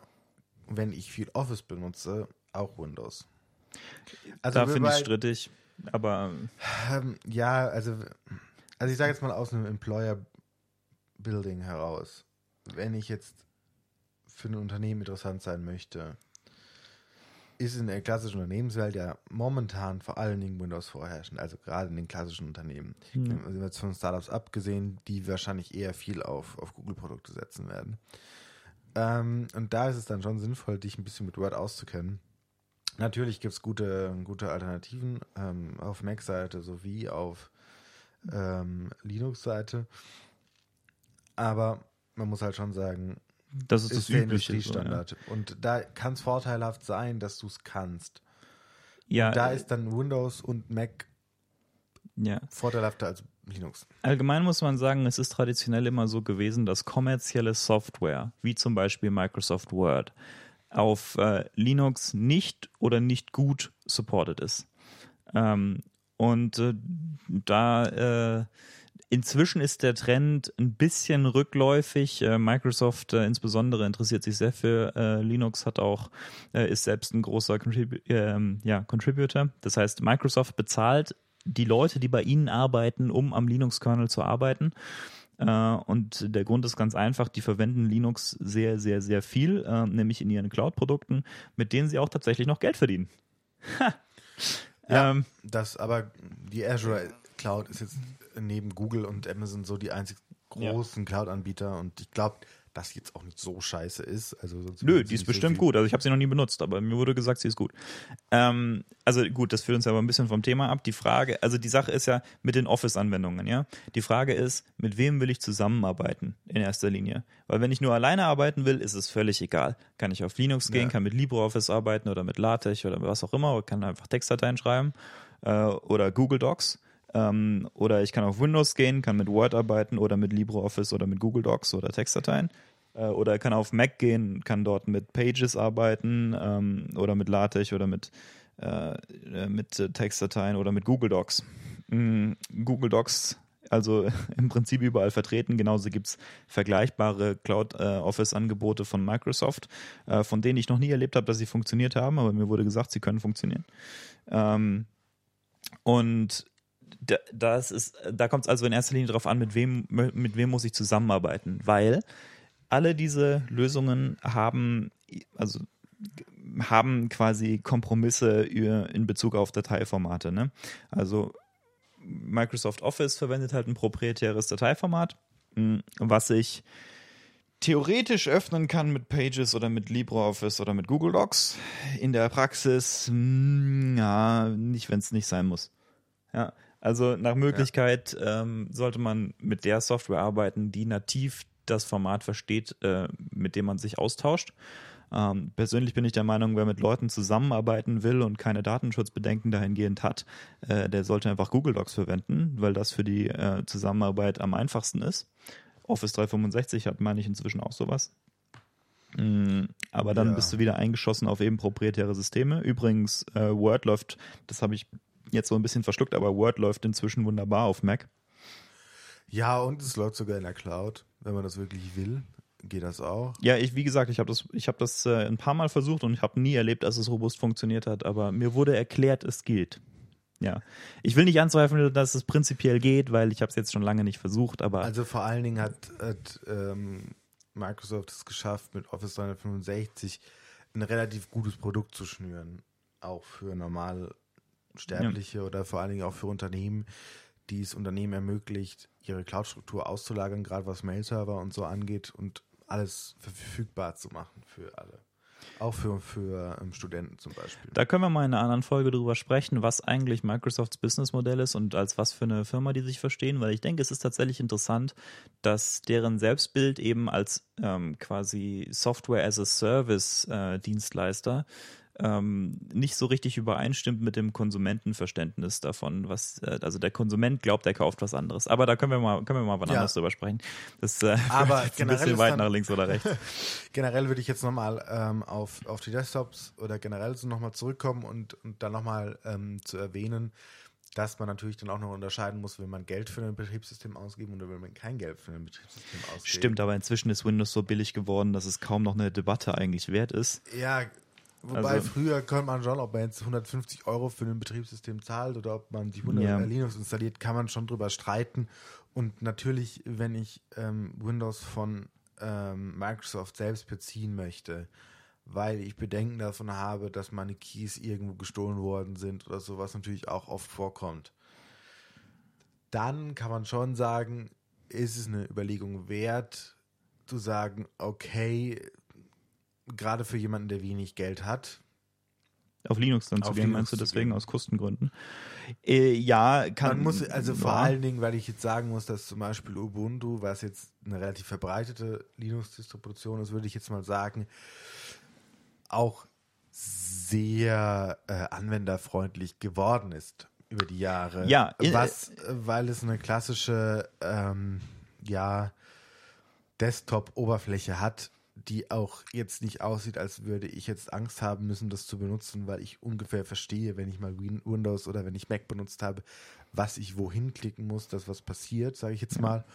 wenn ich viel Office benutze, auch Windows. Also da finde ich strittig, aber ähm, ja, also, also ich sage jetzt mal aus einem Employer Building heraus. Wenn ich jetzt für ein Unternehmen interessant sein möchte, ist in der klassischen Unternehmenswelt ja momentan vor allen Dingen Windows vorherrschend, also gerade in den klassischen Unternehmen. Also jetzt von Startups abgesehen, die wahrscheinlich eher viel auf, auf Google-Produkte setzen werden. Ähm, und da ist es dann schon sinnvoll, dich ein bisschen mit Word auszukennen. Natürlich gibt es gute, gute Alternativen ähm, auf Mac-Seite sowie auf ähm, Linux-Seite. Aber man muss halt schon sagen, das ist, ist das der Übliche. So, ja. Industriestandard. Und da kann es vorteilhaft sein, dass du es kannst. Ja, da äh, ist dann Windows und Mac ja. vorteilhafter als Linux. Allgemein muss man sagen, es ist traditionell immer so gewesen, dass kommerzielle Software, wie zum Beispiel Microsoft Word, auf äh, Linux nicht oder nicht gut supported ist. Ähm, und äh, da äh, inzwischen ist der Trend ein bisschen rückläufig. Äh, Microsoft äh, insbesondere interessiert sich sehr für äh, Linux, hat auch äh, ist selbst ein großer Contribu ähm, ja, Contributor. Das heißt, Microsoft bezahlt die Leute, die bei ihnen arbeiten, um am Linux-Kernel zu arbeiten. Äh, und der Grund ist ganz einfach, die verwenden Linux sehr, sehr, sehr viel, äh, nämlich in ihren Cloud-Produkten, mit denen sie auch tatsächlich noch Geld verdienen. Ja. Ähm, Das, aber die Azure Cloud ist jetzt neben Google und Amazon so die einzig großen Cloud-Anbieter und ich glaube, das jetzt auch nicht so scheiße ist. Also Nö, die ist bestimmt so gut. Also ich habe sie noch nie benutzt, aber mir wurde gesagt, sie ist gut. Ähm, also gut, das führt uns aber ein bisschen vom Thema ab. Die Frage, also die Sache ist ja mit den Office-Anwendungen, ja. Die Frage ist, mit wem will ich zusammenarbeiten in erster Linie? Weil wenn ich nur alleine arbeiten will, ist es völlig egal. Kann ich auf Linux gehen, ja. kann mit LibreOffice arbeiten oder mit LaTeX oder was auch immer, oder kann einfach Textdateien schreiben äh, oder Google Docs. Ähm, oder ich kann auf Windows gehen, kann mit Word arbeiten oder mit LibreOffice oder mit Google Docs oder Textdateien. Äh, oder kann auf Mac gehen, kann dort mit Pages arbeiten ähm, oder mit LaTeX oder mit, äh, äh mit Textdateien oder mit Google Docs. Mhm, Google Docs also im Prinzip überall vertreten. Genauso gibt es vergleichbare Cloud-Office-Angebote von Microsoft, äh, von denen ich noch nie erlebt habe, dass sie funktioniert haben, aber mir wurde gesagt, sie können funktionieren. Ähm, und das ist, da kommt es also in erster Linie darauf an, mit wem, mit wem muss ich zusammenarbeiten, weil alle diese Lösungen haben, also haben quasi Kompromisse in Bezug auf Dateiformate. Ne? Also Microsoft Office verwendet halt ein proprietäres Dateiformat, hm, was ich theoretisch öffnen kann mit Pages oder mit LibreOffice oder mit Google Docs. In der Praxis, hm, ja, nicht, wenn es nicht sein muss. Ja, also nach Möglichkeit ja. ähm, sollte man mit der Software arbeiten, die nativ das Format versteht, äh, mit dem man sich austauscht. Ähm, persönlich bin ich der Meinung, wer mit Leuten zusammenarbeiten will und keine Datenschutzbedenken dahingehend hat, äh, der sollte einfach Google Docs verwenden, weil das für die äh, Zusammenarbeit am einfachsten ist. Office 365 hat, meine ich, inzwischen auch sowas. Mm, aber dann ja. bist du wieder eingeschossen auf eben proprietäre Systeme. Übrigens, äh, Word läuft, das habe ich jetzt so ein bisschen verschluckt, aber Word läuft inzwischen wunderbar auf Mac. Ja, und es läuft sogar in der Cloud, wenn man das wirklich will. Geht das auch? Ja, ich, wie gesagt, ich habe das, ich hab das äh, ein paar Mal versucht und ich habe nie erlebt, dass es robust funktioniert hat, aber mir wurde erklärt, es gilt. Ja. Ich will nicht anzweifeln, dass es prinzipiell geht, weil ich habe es jetzt schon lange nicht versucht, aber. Also vor allen Dingen hat, hat ähm, Microsoft es geschafft, mit Office 365 ein relativ gutes Produkt zu schnüren. Auch für normal Sterbliche ja. oder vor allen Dingen auch für Unternehmen, die es Unternehmen ermöglicht, ihre Cloud-Struktur auszulagern, gerade was Mail-Server und so angeht und alles verfügbar zu machen für alle. Auch für, für um, ähm, Studenten zum Beispiel. Da können wir mal in einer anderen Folge drüber sprechen, was eigentlich Microsofts Businessmodell ist und als was für eine Firma die sich verstehen, weil ich denke, es ist tatsächlich interessant, dass deren Selbstbild eben als ähm, quasi Software as a Service äh, Dienstleister ähm, nicht so richtig übereinstimmt mit dem Konsumentenverständnis davon, was, äh, also der Konsument glaubt, er kauft was anderes. Aber da können wir mal, können wir mal wann ja. anders drüber sprechen. Das äh, Aber ein bisschen weit nach links oder rechts. generell würde ich jetzt nochmal ähm, auf, auf die Desktops oder generell so nochmal zurückkommen und, und dann nochmal ähm, zu erwähnen, dass man natürlich dann auch noch unterscheiden muss, will man Geld für ein Betriebssystem ausgeben oder will man kein Geld für ein Betriebssystem ausgeben. Stimmt, aber inzwischen ist Windows so billig geworden, dass es kaum noch eine Debatte eigentlich wert ist. Ja, Wobei also, früher konnte man schon, ob man jetzt 150 Euro für ein Betriebssystem zahlt oder ob man die 100 ja. Linux installiert, kann man schon drüber streiten. Und natürlich, wenn ich ähm, Windows von ähm, Microsoft selbst beziehen möchte, weil ich Bedenken davon habe, dass meine Keys irgendwo gestohlen worden sind oder so, was natürlich auch oft vorkommt, dann kann man schon sagen, ist es eine Überlegung wert, zu sagen, okay, gerade für jemanden, der wenig Geld hat. Auf Linux dann zu gehen, meinst du deswegen aus Kostengründen? Äh, ja, kann. Man muss, also vor allen Dingen, weil ich jetzt sagen muss, dass zum Beispiel Ubuntu, was jetzt eine relativ verbreitete Linux-Distribution ist, würde ich jetzt mal sagen, auch sehr äh, anwenderfreundlich geworden ist über die Jahre. Ja, was, weil es eine klassische, ähm, ja, Desktop-Oberfläche hat, die auch jetzt nicht aussieht, als würde ich jetzt Angst haben müssen, das zu benutzen, weil ich ungefähr verstehe, wenn ich mal Windows oder wenn ich Mac benutzt habe, was ich wohin klicken muss, dass was passiert, sage ich jetzt mal.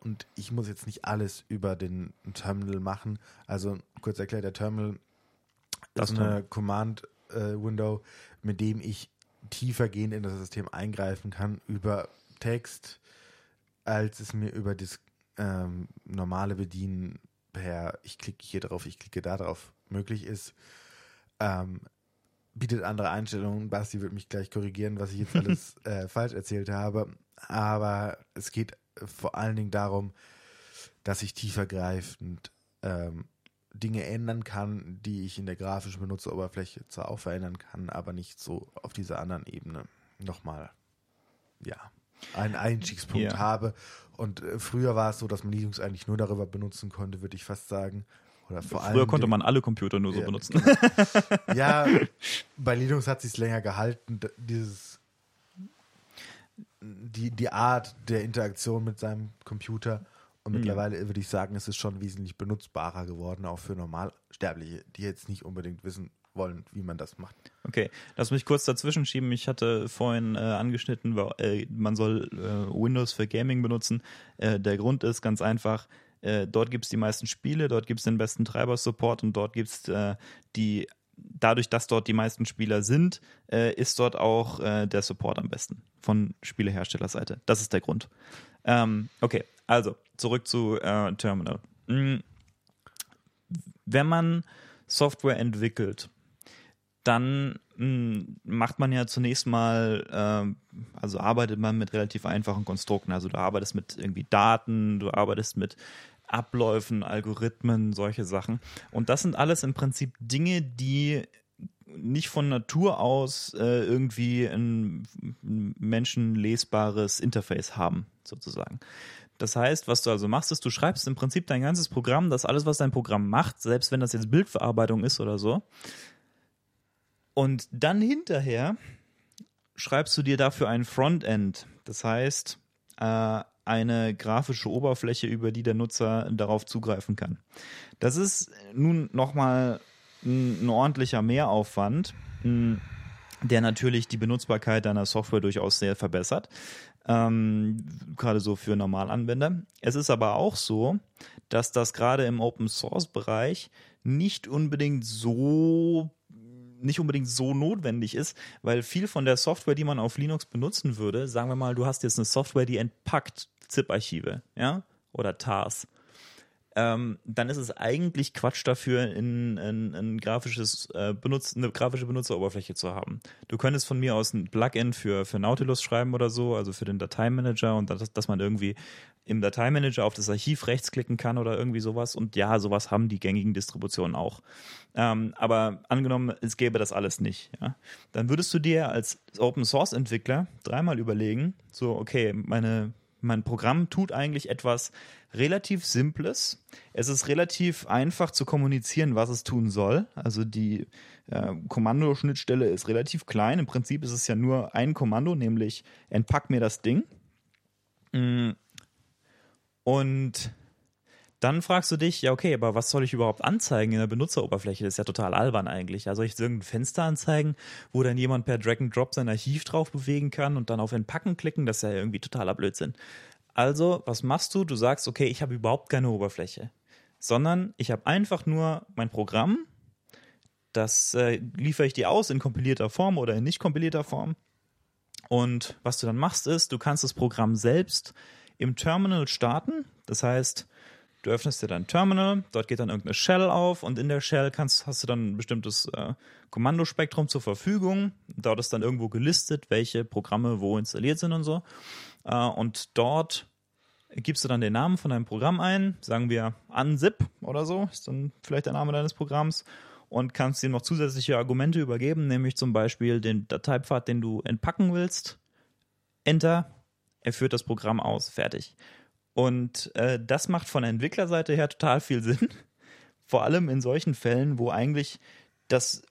Und ich muss jetzt nicht alles über den Terminal machen. Also kurz erklärt, der Terminal das ist eine Command-Window, äh, mit dem ich tiefergehend in das System eingreifen kann über Text, als es mir über das ähm, normale Bedienen per ich klicke hier drauf, ich klicke da drauf möglich ist, ähm, bietet andere Einstellungen. Basti wird mich gleich korrigieren, was ich jetzt alles äh, falsch erzählt habe. Aber es geht vor allen Dingen darum, dass ich tiefergreifend ähm, Dinge ändern kann, die ich in der grafischen Benutzeroberfläche zwar auch verändern kann, aber nicht so auf dieser anderen Ebene nochmal, ja, einen Einstiegspunkt Ja. habe. Und äh, früher war es so, dass man Linux eigentlich nur darüber benutzen konnte, würde ich fast sagen. Oder vor Früher allem konnte man alle Computer nur so Ja, benutzen. ja, bei Linux hat sich länger gehalten, dieses die, die Art der Interaktion mit seinem Computer. Und mittlerweile würde ich sagen, es ist schon wesentlich benutzbarer geworden, auch für Normalsterbliche, die jetzt nicht unbedingt wissen wollen, wie man das macht. Okay, lass mich kurz dazwischen schieben. Ich hatte vorhin äh, angeschnitten, äh, man soll äh, Windows für Gaming benutzen. Äh, der Grund ist ganz einfach, äh, dort gibt es die meisten Spiele, dort gibt es den besten Treiber-Support und dort gibt es äh, die, dadurch, dass dort die meisten Spieler sind, ist dort auch der Support am besten von Spieleherstellerseite. Das ist der Grund. Ähm, okay, also zurück zu Terminal. Mm, Wenn man Software entwickelt, dann mh, macht man ja zunächst mal, ähm, also arbeitet man mit relativ einfachen Konstrukten. Also du arbeitest mit irgendwie Daten, du arbeitest mit Abläufen, Algorithmen, solche Sachen. Und das sind alles im Prinzip Dinge, die nicht von Natur aus äh, irgendwie ein menschenlesbares Interface haben, sozusagen. Das heißt, was du also machst, ist, du schreibst im Prinzip dein ganzes Programm, das alles, was dein Programm macht, selbst wenn das jetzt Bildverarbeitung ist oder so, und dann hinterher schreibst du dir dafür ein Frontend. Das heißt, äh, eine grafische Oberfläche, über die der Nutzer darauf zugreifen kann. Das ist nun nochmal ein, ein ordentlicher Mehraufwand, der natürlich die Benutzbarkeit deiner Software durchaus sehr verbessert. Ähm, gerade so für Normalanwender. Es ist aber auch so, dass das gerade im Open Source Bereich nicht unbedingt so nicht unbedingt so notwendig ist, weil viel von der Software, die man auf Linux benutzen würde, sagen wir mal, du hast jetzt eine Software, die entpackt ZIP-Archive, ja, oder TARs, ähm, dann ist es eigentlich Quatsch dafür, in, in, ein grafisches äh, Benutz, eine grafische Benutzeroberfläche zu haben. Du könntest von mir aus ein Plugin für, für Nautilus schreiben oder so, also für den Dateimanager und das, dass man irgendwie im Dateimanager auf das Archiv rechtsklicken kann oder irgendwie sowas. Und ja, sowas haben die gängigen Distributionen auch. Ähm, aber angenommen, es gäbe das alles nicht, ja, dann würdest du dir als Open Source Entwickler dreimal überlegen, so, okay, meine, mein Programm tut eigentlich etwas relativ Simples. Es ist relativ einfach zu kommunizieren, was es tun soll. Also die äh, Kommandoschnittstelle ist relativ klein. Im Prinzip ist es ja nur ein Kommando, nämlich entpack mir das Ding. Mm. Und dann fragst du dich, ja, okay, aber was soll ich überhaupt anzeigen in der Benutzeroberfläche? Das ist ja total albern eigentlich. Also ich irgendein Fenster anzeigen, wo dann jemand per Drag and Drop sein Archiv drauf bewegen kann und dann auf Entpacken klicken, das ist ja irgendwie totaler Blödsinn. Also, was machst du? Du sagst, okay, ich habe überhaupt keine Oberfläche, sondern ich habe einfach nur mein Programm, das äh, liefere ich dir aus in kompilierter Form oder in nicht kompilierter Form. Und was du dann machst, ist, du kannst das Programm selbst im Terminal starten. Das heißt, du öffnest dir dein Terminal, dort geht dann irgendeine Shell auf und in der Shell kannst, hast du dann ein bestimmtes äh, Kommandospektrum zur Verfügung. Dort ist dann irgendwo gelistet, welche Programme wo installiert sind und so. Äh, und dort gibst du dann den Namen von deinem Programm ein, sagen wir unzip oder so, ist dann vielleicht der Name deines Programms und kannst ihm noch zusätzliche Argumente übergeben, nämlich zum Beispiel den Dateipfad, den du entpacken willst. Enter, er führt das Programm aus, fertig. Und äh, das macht von der Entwicklerseite her total viel Sinn. Vor allem in solchen Fällen, wo eigentlich das,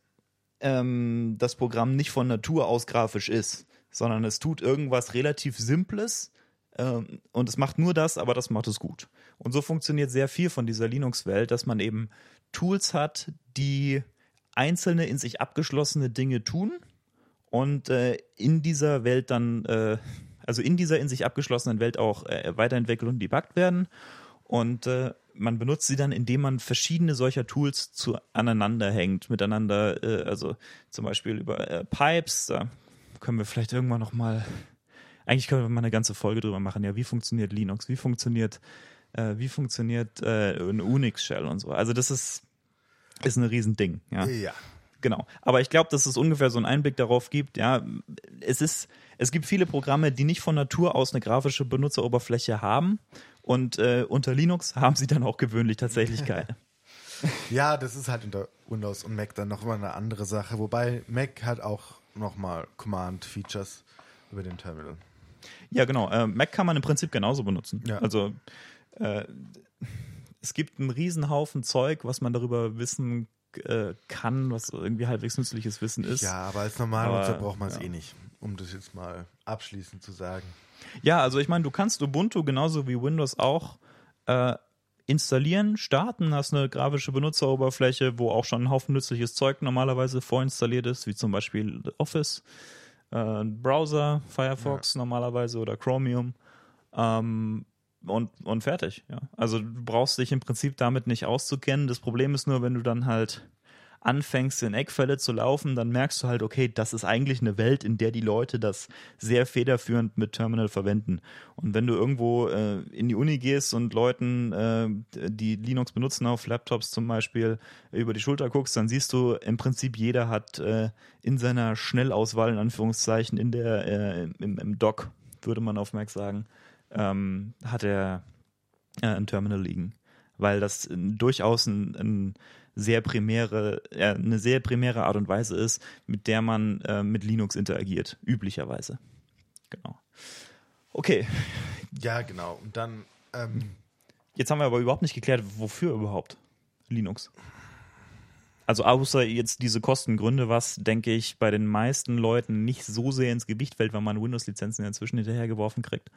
ähm, das Programm nicht von Natur aus grafisch ist, sondern es tut irgendwas relativ Simples ähm, und es macht nur das, aber das macht es gut. Und so funktioniert sehr viel von dieser Linux-Welt, dass man eben Tools hat, die einzelne in sich abgeschlossene Dinge tun und äh, in dieser Welt dann, äh, also in dieser in sich abgeschlossenen Welt auch äh, weiterentwickelt und debuggt werden. Und äh, man benutzt sie dann, indem man verschiedene solcher Tools zu aneinander hängt, miteinander, äh, also zum Beispiel über äh, Pipes, da können wir vielleicht irgendwann nochmal, eigentlich können wir mal eine ganze Folge drüber machen, ja, wie funktioniert Linux, wie funktioniert, äh, wie funktioniert äh, eine Unix-Shell und so. Also das ist, ist ein Riesending, ja. Ja. Genau. Aber ich glaube, dass es ungefähr so einen Einblick darauf gibt, ja, es ist, es gibt viele Programme, die nicht von Natur aus eine grafische Benutzeroberfläche haben Und äh, unter Linux haben sie dann auch gewöhnlich tatsächlich keine. Ja, das ist halt unter Windows und Mac dann noch mal eine andere Sache. Wobei Mac hat auch nochmal Command-Features über den Terminal. Ja, genau. Äh, Mac kann man im Prinzip genauso benutzen. Ja. Also äh, es gibt einen Riesenhaufen Zeug, was man darüber wissen äh, kann, was irgendwie halbwegs nützliches Wissen ist. Ja, aber als Normalnutzer Aber, braucht man es ja. eh nicht, um das jetzt mal abschließend zu sagen. Ja, also ich meine, du kannst Ubuntu genauso wie Windows auch äh, installieren, starten, hast eine grafische Benutzeroberfläche, wo auch schon ein Haufen nützliches Zeug normalerweise vorinstalliert ist, wie zum Beispiel Office, äh, Browser, Firefox normalerweise oder Chromium. Ähm, und, und fertig, ja. Also du brauchst dich im Prinzip damit nicht auszukennen. Das Problem ist nur, wenn du dann halt anfängst, in Eckfälle zu laufen, dann merkst du halt, okay, das ist eigentlich eine Welt, in der die Leute das sehr federführend mit Terminal verwenden. Und wenn du irgendwo äh, in die Uni gehst und Leuten, äh, die Linux benutzen auf Laptops zum Beispiel, über die Schulter guckst, dann siehst du im Prinzip jeder hat äh, in seiner Schnellauswahl, in Anführungszeichen, in der, äh, im, im Dock, würde man auf Mac sagen, ähm, hat er äh, ein Terminal liegen. Weil das äh, durchaus ein, ein sehr primäre, äh, eine sehr primäre Art und Weise ist, mit der man äh, mit Linux interagiert, üblicherweise. Genau. Okay, Ja, genau. Und dann, ähm, jetzt haben wir aber überhaupt nicht geklärt, wofür überhaupt Linux. Also außer jetzt diese Kostengründe, was, denke ich, bei den meisten Leuten nicht so sehr ins Gewicht fällt, wenn man Windows-Lizenzen inzwischen hinterhergeworfen kriegt.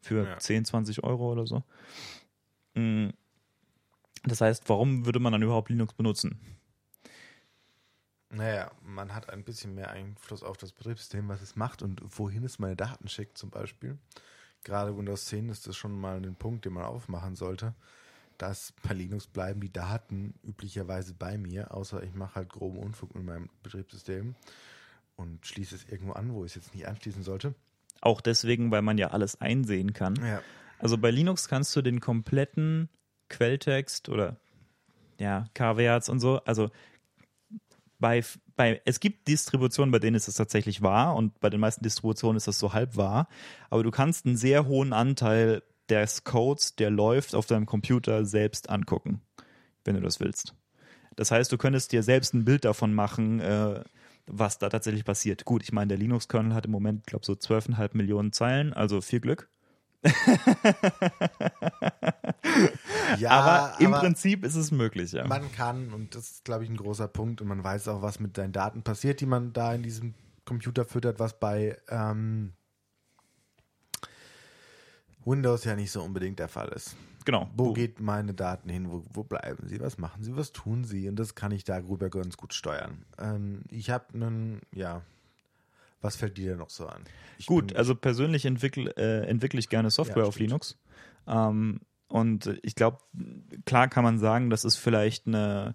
Für Ja. 10, 20 Euro oder so. Mm. Das heißt, warum würde man dann überhaupt Linux benutzen? naja, man hat ein bisschen mehr Einfluss auf das Betriebssystem, was es macht und wohin es meine Daten schickt zum Beispiel. Gerade Windows 10 ist das schon mal ein Punkt, den man aufmachen sollte. Dass bei Linux bleiben die Daten üblicherweise bei mir, außer ich mache halt groben Unfug mit meinem Betriebssystem und schließe es irgendwo an, wo ich es jetzt nicht anschließen sollte. Auch deswegen, weil man ja alles einsehen kann. Ja. Also bei Linux kannst du den kompletten Quelltext oder ja, KWAs und so, also bei, bei, es gibt Distributionen, bei denen ist es tatsächlich wahr und bei den meisten Distributionen ist das so halb wahr, aber du kannst einen sehr hohen Anteil des Codes, der läuft, auf deinem Computer selbst angucken, wenn du das willst. Das heißt, du könntest dir selbst ein Bild davon machen, äh, was da tatsächlich passiert. Gut, ich meine, der Linux-Kernel hat im Moment, glaube so 12,5 Millionen Zeilen, also viel Glück. Ja, aber im aber Prinzip ist es möglich, ja. man kann, und das ist, glaube ich, ein großer Punkt, und man weiß auch, was mit deinen Daten passiert, die man da in diesem Computer füttert, was bei ähm, Windows ja nicht so unbedingt der Fall ist. genau. Wo geht meine Daten hin? Wo, wo bleiben sie? Was machen sie? Was tun sie? Und das kann ich darüber ganz gut steuern. Ähm, ich habe einen, ja, was fällt dir denn noch so an? Ich Gut, also persönlich entwickle äh, entwickle ich gerne Software Ja, auf. Linux. Ähm, und äh, ich glaube, klar kann man sagen, das ist vielleicht eine,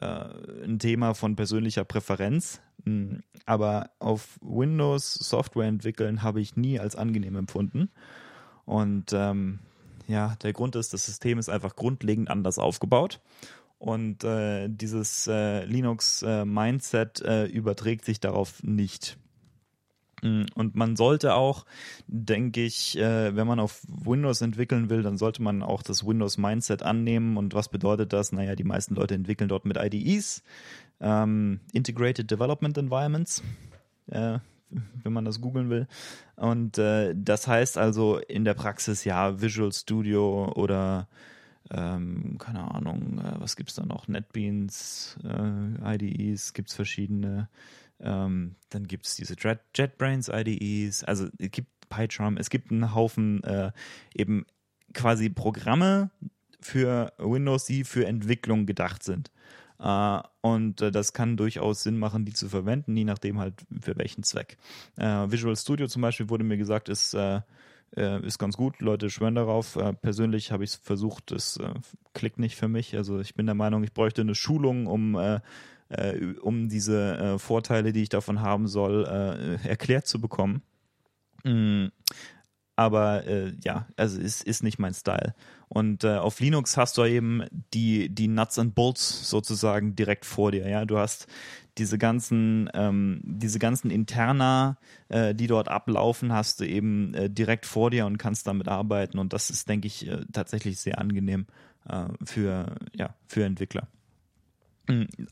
äh, ein Thema von persönlicher Präferenz. Mm, Aber auf Windows Software entwickeln habe ich nie als angenehm empfunden. Und ähm, ja, der Grund ist, das System ist einfach grundlegend anders aufgebaut. Und äh, dieses äh, Linux-Mindset äh, überträgt sich darauf nicht. Mm, Und man sollte auch, denke ich, äh, wenn man auf Windows entwickeln will, dann sollte man auch das Windows-Mindset annehmen. Und was bedeutet das? Naja, die meisten Leute entwickeln dort mit IDEs, ähm, Integrated Development Environments, äh, wenn man das googeln will. Und äh, das heißt also in der Praxis ja Visual Studio oder ähm, keine Ahnung, äh, was gibt's da noch? NetBeans, äh, IDEs, gibt's verschiedene. Ähm, dann gibt's diese Jet, JetBrains IDEs, also es gibt PyCharm, es gibt einen Haufen äh, eben quasi Programme für Windows, die für Entwicklung gedacht sind. Äh, und äh, das kann durchaus Sinn machen, die zu verwenden, je nachdem halt für welchen Zweck. Äh, Visual Studio zum Beispiel wurde mir gesagt, ist, ist ganz gut. Leute schwören darauf. Persönlich habe ich es versucht, es klickt nicht für mich. Also ich bin der Meinung, ich bräuchte eine Schulung, um äh, um diese äh, Vorteile, die ich davon haben soll, äh, erklärt zu bekommen. Mm, aber äh, ja, also ist, ist nicht mein Style. Und äh, auf Linux hast du eben die, die Nuts and Bolts sozusagen direkt vor dir. Ja, du hast diese ganzen, ähm, diese ganzen Interna, äh, die dort ablaufen, hast du eben äh, direkt vor dir und kannst damit arbeiten. Und das ist, denke ich, äh, tatsächlich sehr angenehm äh, für, ja, für Entwickler.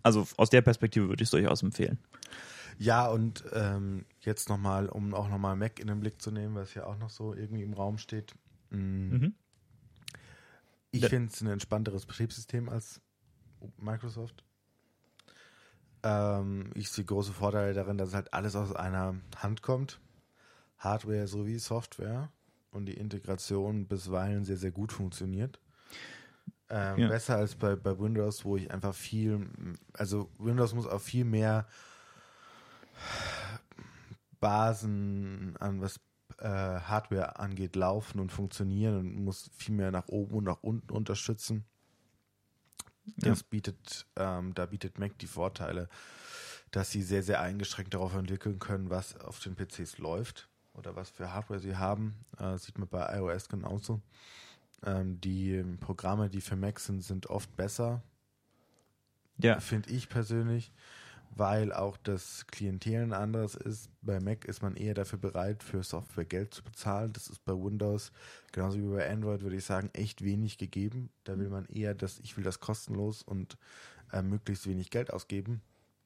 Also aus der Perspektive würde ich es durchaus empfehlen. Ja, und ähm, jetzt nochmal, um auch nochmal Mac in den Blick zu nehmen, was ja auch noch so irgendwie im Raum steht. Mm. Mhm. Ich finde es ein entspannteres Betriebssystem als Microsoft. Ähm, ich sehe große Vorteile darin, dass halt alles aus einer Hand kommt. Hardware sowie Software und die Integration bisweilen sehr, sehr gut funktioniert. Ähm, Ja. Besser als bei, bei Windows, wo ich einfach viel, also Windows muss auch viel mehr Basen an was äh, Hardware angeht, laufen und funktionieren und muss viel mehr nach oben und nach unten unterstützen. Das bietet, ähm, da bietet Mac die Vorteile, dass sie sehr, sehr eingeschränkt darauf entwickeln können, was auf den PCs läuft oder was für Hardware sie haben. Äh, sieht man bei iOS genauso. Ähm, die Programme, die für Mac sind, sind oft besser, Ja, finde ich persönlich, weil auch das Klientel ein anderes ist. Bei Mac ist man eher dafür bereit, für Software Geld zu bezahlen. Das ist bei Windows, genauso wie bei Android, würde ich sagen, echt wenig gegeben. Da will man eher, dass ich will das kostenlos und äh, möglichst wenig Geld ausgeben.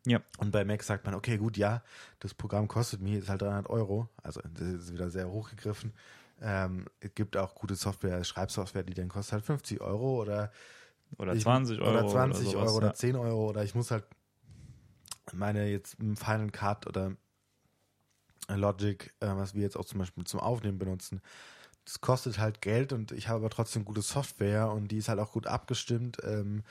ja, Und bei Mac sagt man, okay, gut, ja, das Programm kostet mir jetzt halt 300 Euro. Also das ist wieder sehr hochgegriffen. Ähm, es gibt auch gute Software, Schreibsoftware, die dann kostet halt 50 Euro oder oder ich- 20 Euro. Oder 20 sowas, Euro oder ja. 10 Euro oder ich muss halt meine jetzt im Final Cut oder Logic, äh, was wir jetzt auch zum Beispiel zum Aufnehmen benutzen, das kostet halt Geld und ich habe aber trotzdem gute Software und die ist halt auch gut abgestimmt. Ähm,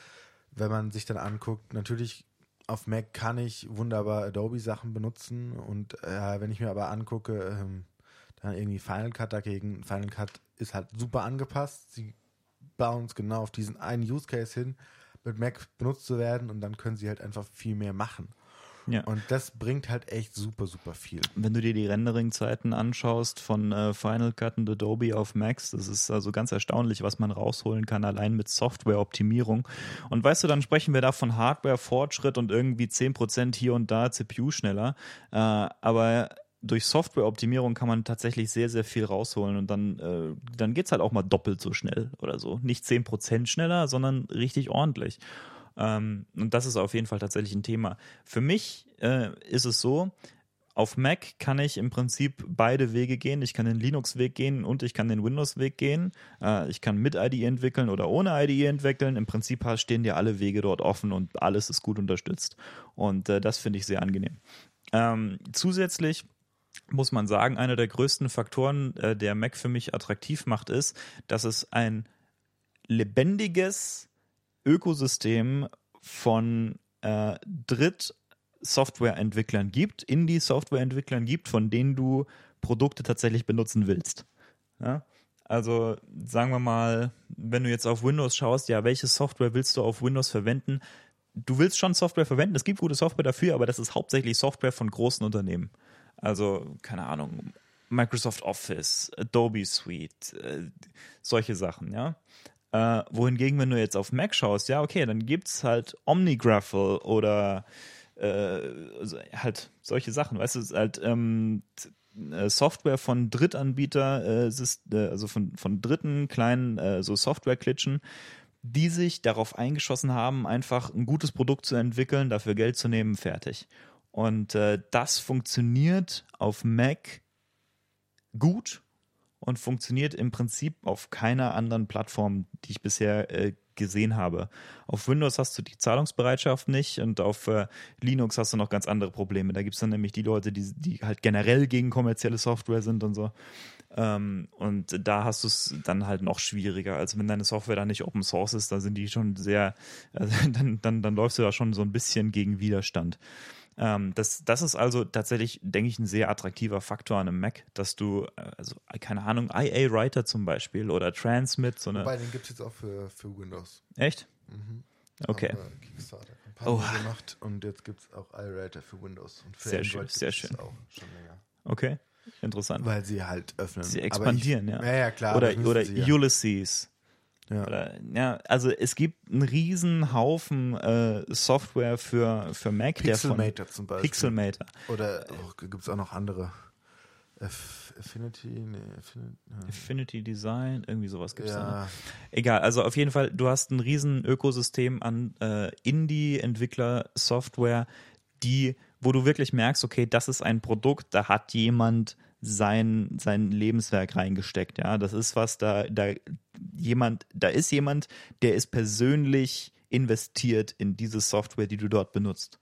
wenn man sich dann anguckt, natürlich auf Mac kann ich wunderbar Adobe-Sachen benutzen und äh, wenn ich mir aber angucke, ähm, dann irgendwie Final Cut dagegen, Final Cut ist halt super angepasst. Sie bauen es genau auf diesen einen Use Case hin, mit Mac benutzt zu werden und dann können sie halt einfach viel mehr machen. Ja. Und das bringt halt echt super, super viel. Wenn du dir die Rendering-Zeiten anschaust von äh, Final Cut und Adobe auf Macs, das ist also ganz erstaunlich, was man rausholen kann, allein mit Software-Optimierung. Und weißt du, dann sprechen wir da von Hardware-Fortschritt und irgendwie 10% hier und da CPU schneller. Äh, aber durch Software-Optimierung kann man tatsächlich sehr, sehr viel rausholen und dann, äh, dann geht's halt auch mal doppelt so schnell oder so. Nicht 10% schneller, sondern richtig ordentlich. Ähm, und das ist auf jeden Fall tatsächlich ein Thema. Für mich äh, ist es so, auf Mac kann ich im Prinzip beide Wege gehen. Ich kann den Linux-Weg gehen und ich kann den Windows-Weg gehen. Äh, ich kann mit IDE entwickeln oder ohne IDE entwickeln. Im Prinzip stehen dir alle Wege dort offen und alles ist gut unterstützt. Und äh, das finde ich sehr angenehm. Ähm, zusätzlich muss man sagen, einer der größten Faktoren, äh, der Mac für mich attraktiv macht, ist, dass es ein lebendiges Ökosystem von äh, Dritt-Softwareentwicklern gibt, Indie-Softwareentwicklern gibt, von denen du Produkte tatsächlich benutzen willst. Ja? Also sagen wir mal, wenn du jetzt auf Windows schaust, ja, welche Software willst du auf Windows verwenden? Du willst schon Software verwenden, es gibt gute Software dafür, aber das ist hauptsächlich Software von großen Unternehmen. Also, keine Ahnung, Microsoft Office, Adobe Suite, äh, solche Sachen, ja. Äh, wohingegen, wenn du jetzt auf Mac schaust, ja, okay, dann gibt's halt OmniGraffle oder äh, halt solche Sachen, weißt du, es halt ähm, äh, Software von Drittanbieter, äh, äh, also von, von dritten kleinen so Software-Klitschen, die sich darauf eingeschossen haben, einfach ein gutes Produkt zu entwickeln, dafür Geld zu nehmen, fertig. Und äh, das funktioniert auf Mac gut und funktioniert im Prinzip auf keiner anderen Plattform, die ich bisher äh, gesehen habe. Auf Windows hast du die Zahlungsbereitschaft nicht und auf äh, Linux hast du noch ganz andere Probleme. Da gibt es dann nämlich die Leute, die, die halt generell gegen kommerzielle Software sind und so. Ähm, und da hast du es dann halt noch schwieriger. Also wenn deine Software dann nicht Open Source ist, da sind die schon sehr, also dann, dann, dann läufst du da schon so ein bisschen gegen Widerstand. Ähm, das, das ist also tatsächlich, denke ich, ein sehr attraktiver Faktor an einem Mac, dass du, äh, also keine Ahnung, IA Writer zum Beispiel oder Transmit, so eine. Wobei, den gibt es jetzt auch für, für Windows. Echt? Okay. Haben wir Kickstarter-Kampagne Oh. gemacht und jetzt gibt es auch iWriter für Windows. Und für Sehr Android schön, sehr schön. auch schon länger. Okay. Interessant. Weil sie halt öffnen. Sie expandieren, ich, ja. Ja, ja, klar. oder oder sie ja. Ja. Oder, ja, also es gibt einen riesen Haufen äh, Software für, für Mac. Pixelmator zum Beispiel. Pixelmator. Oder oh, gibt es auch noch andere? Aff- Affinity? Nee, Affinity. Affinity Design, irgendwie sowas da. ne? Ja, Egal, also auf jeden Fall, du hast ein riesen Ökosystem an äh, Indie-Entwickler-Software, die, wo du wirklich merkst, okay, das ist ein Produkt, da hat jemand sein, sein Lebenswerk reingesteckt, ja. Das ist was, da, da jemand, da ist jemand, der ist persönlich investiert in diese Software, die du dort benutzt.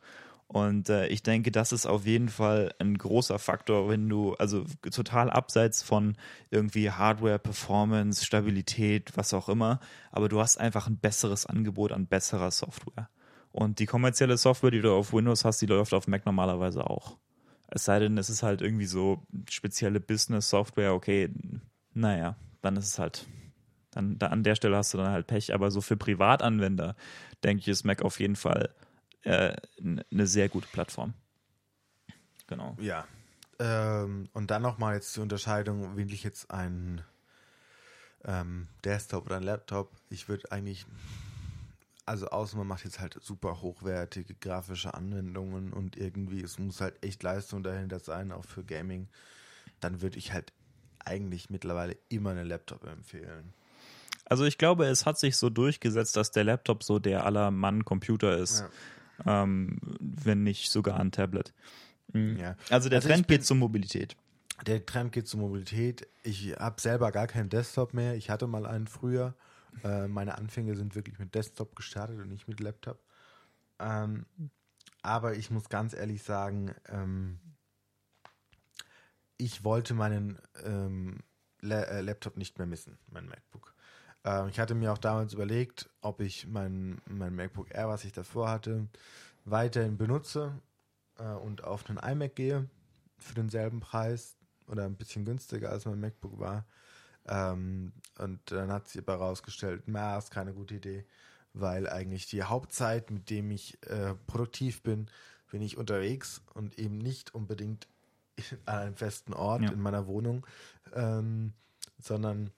Und äh, ich denke, das ist auf jeden Fall ein großer Faktor, wenn du, also total abseits von irgendwie Hardware, Performance, Stabilität, was auch immer, aber du hast einfach ein besseres Angebot an besserer Software. Und die kommerzielle Software, die du auf Windows hast, die läuft auf Mac normalerweise auch. Es sei denn, es ist halt irgendwie so spezielle Business-Software, okay, naja, dann ist es halt, dann da an der Stelle hast du dann halt Pech, aber so für Privatanwender, denke ich, ist Mac auf jeden Fall äh, eine sehr gute Plattform. Genau. ja. Ähm, und dann nochmal jetzt die Unterscheidung, will ich jetzt einen ähm, Desktop oder einen Laptop? Ich würde eigentlich, also außer man macht jetzt halt super hochwertige grafische Anwendungen und irgendwie, es muss halt echt Leistung dahinter sein, auch für Gaming, dann würde ich halt eigentlich mittlerweile immer einen Laptop empfehlen. Also ich glaube, es hat sich so durchgesetzt, dass der Laptop so der aller Mann-Computer ist, ähm, wenn nicht sogar ein Tablet. Mhm. Ja. Also der Also Trend geht zur Mobilität. Der Trend geht zur Mobilität. Ich habe selber gar keinen Desktop mehr. Ich hatte mal einen früher. Äh, meine Anfänge sind wirklich mit Desktop gestartet und nicht mit Laptop. Ähm, aber ich muss ganz ehrlich sagen, ähm, ich wollte meinen ähm, La äh, Laptop nicht mehr missen, mein MacBook. Ähm, ich hatte mir auch damals überlegt, ob ich mein, mein MacBook Air, was ich davor hatte, weiterhin benutze äh, und auf einen iMac gehe für denselben Preis oder ein bisschen günstiger als mein MacBook war. Ähm, und dann hat sich aber herausgestellt, na, ist keine gute Idee, weil eigentlich die Hauptzeit, mit dem ich äh, produktiv bin, bin ich unterwegs und eben nicht unbedingt an einem festen Ort Ja. in meiner Wohnung, ähm, sondern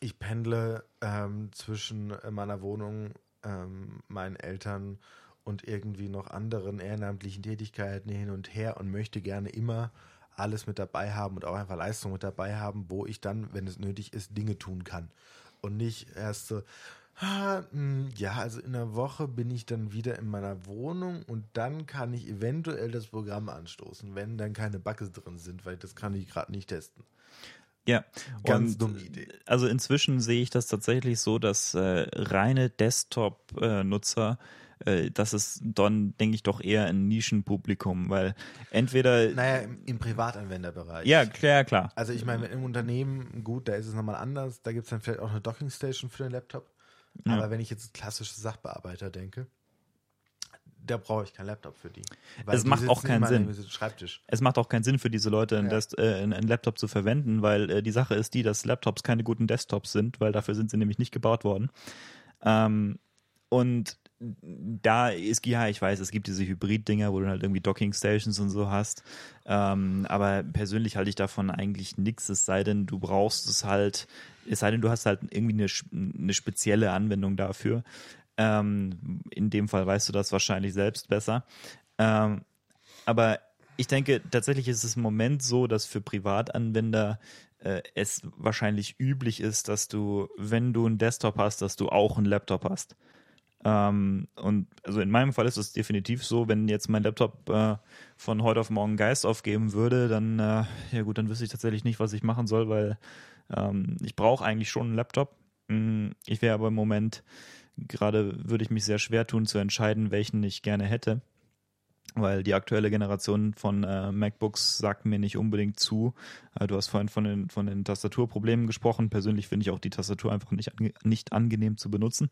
ich pendle ähm, zwischen äh, meiner Wohnung, ähm, meinen Eltern und irgendwie noch anderen ehrenamtlichen Tätigkeiten hin und her und möchte gerne immer alles mit dabei haben und auch einfach Leistung mit dabei haben, wo ich dann, wenn es nötig ist, Dinge tun kann. Und nicht erst so, ah, mh, ja, also in einer Woche bin ich dann wieder in meiner Wohnung und dann kann ich eventuell das Programm anstoßen, wenn dann keine Bugs drin sind, weil das kann ich gerade nicht testen. Ja, Ganz und, dumme Idee. Also inzwischen sehe ich das tatsächlich so, dass äh, reine Desktop-Nutzer, äh, das ist dann, denke ich, doch eher ein Nischenpublikum, weil entweder, Naja, im, im Privatanwenderbereich. ja, klar, klar. Also ich meine, im Unternehmen, gut, da ist es nochmal anders. Da gibt es dann vielleicht auch eine Dockingstation für den Laptop. Ja. Aber wenn ich jetzt klassische Sachbearbeiter denke, da brauche ich keinen Laptop für die. Es die macht auch keinen Sinn. Es macht auch keinen Sinn für diese Leute, einen, Ja. Dest, äh, einen Laptop zu verwenden, weil äh, die Sache ist die, dass Laptops keine guten Desktops sind, weil dafür sind sie nämlich nicht gebaut worden. Ähm, und da ist, ja, ich weiß, es gibt diese Hybrid-Dinger, wo du halt irgendwie Docking-Stations und so hast. Ähm, aber persönlich halte ich davon eigentlich nichts, es sei denn, du brauchst es halt, es sei denn, du hast halt irgendwie eine, eine spezielle Anwendung dafür. Ähm, in dem Fall weißt du das wahrscheinlich selbst besser. Ähm, aber ich denke, tatsächlich ist es im Moment so, dass für Privatanwender äh, es wahrscheinlich üblich ist, dass du, wenn du einen Desktop hast, dass du auch einen Laptop hast. Ähm, und also in meinem Fall ist es definitiv so, wenn jetzt mein Laptop äh, von heute auf morgen Geist aufgeben würde, dann, äh, ja gut, dann wüsste ich tatsächlich nicht, was ich machen soll, weil ähm, ich brauche eigentlich schon einen Laptop. Mm, Ich wäre aber im Moment, gerade würde ich mich sehr schwer tun zu entscheiden, welchen ich gerne hätte weil die aktuelle Generation von äh, MacBooks sagt mir nicht unbedingt zu. Äh, du hast vorhin von den, von den Tastaturproblemen gesprochen. Persönlich finde ich auch die Tastatur einfach nicht, ange nicht angenehm zu benutzen.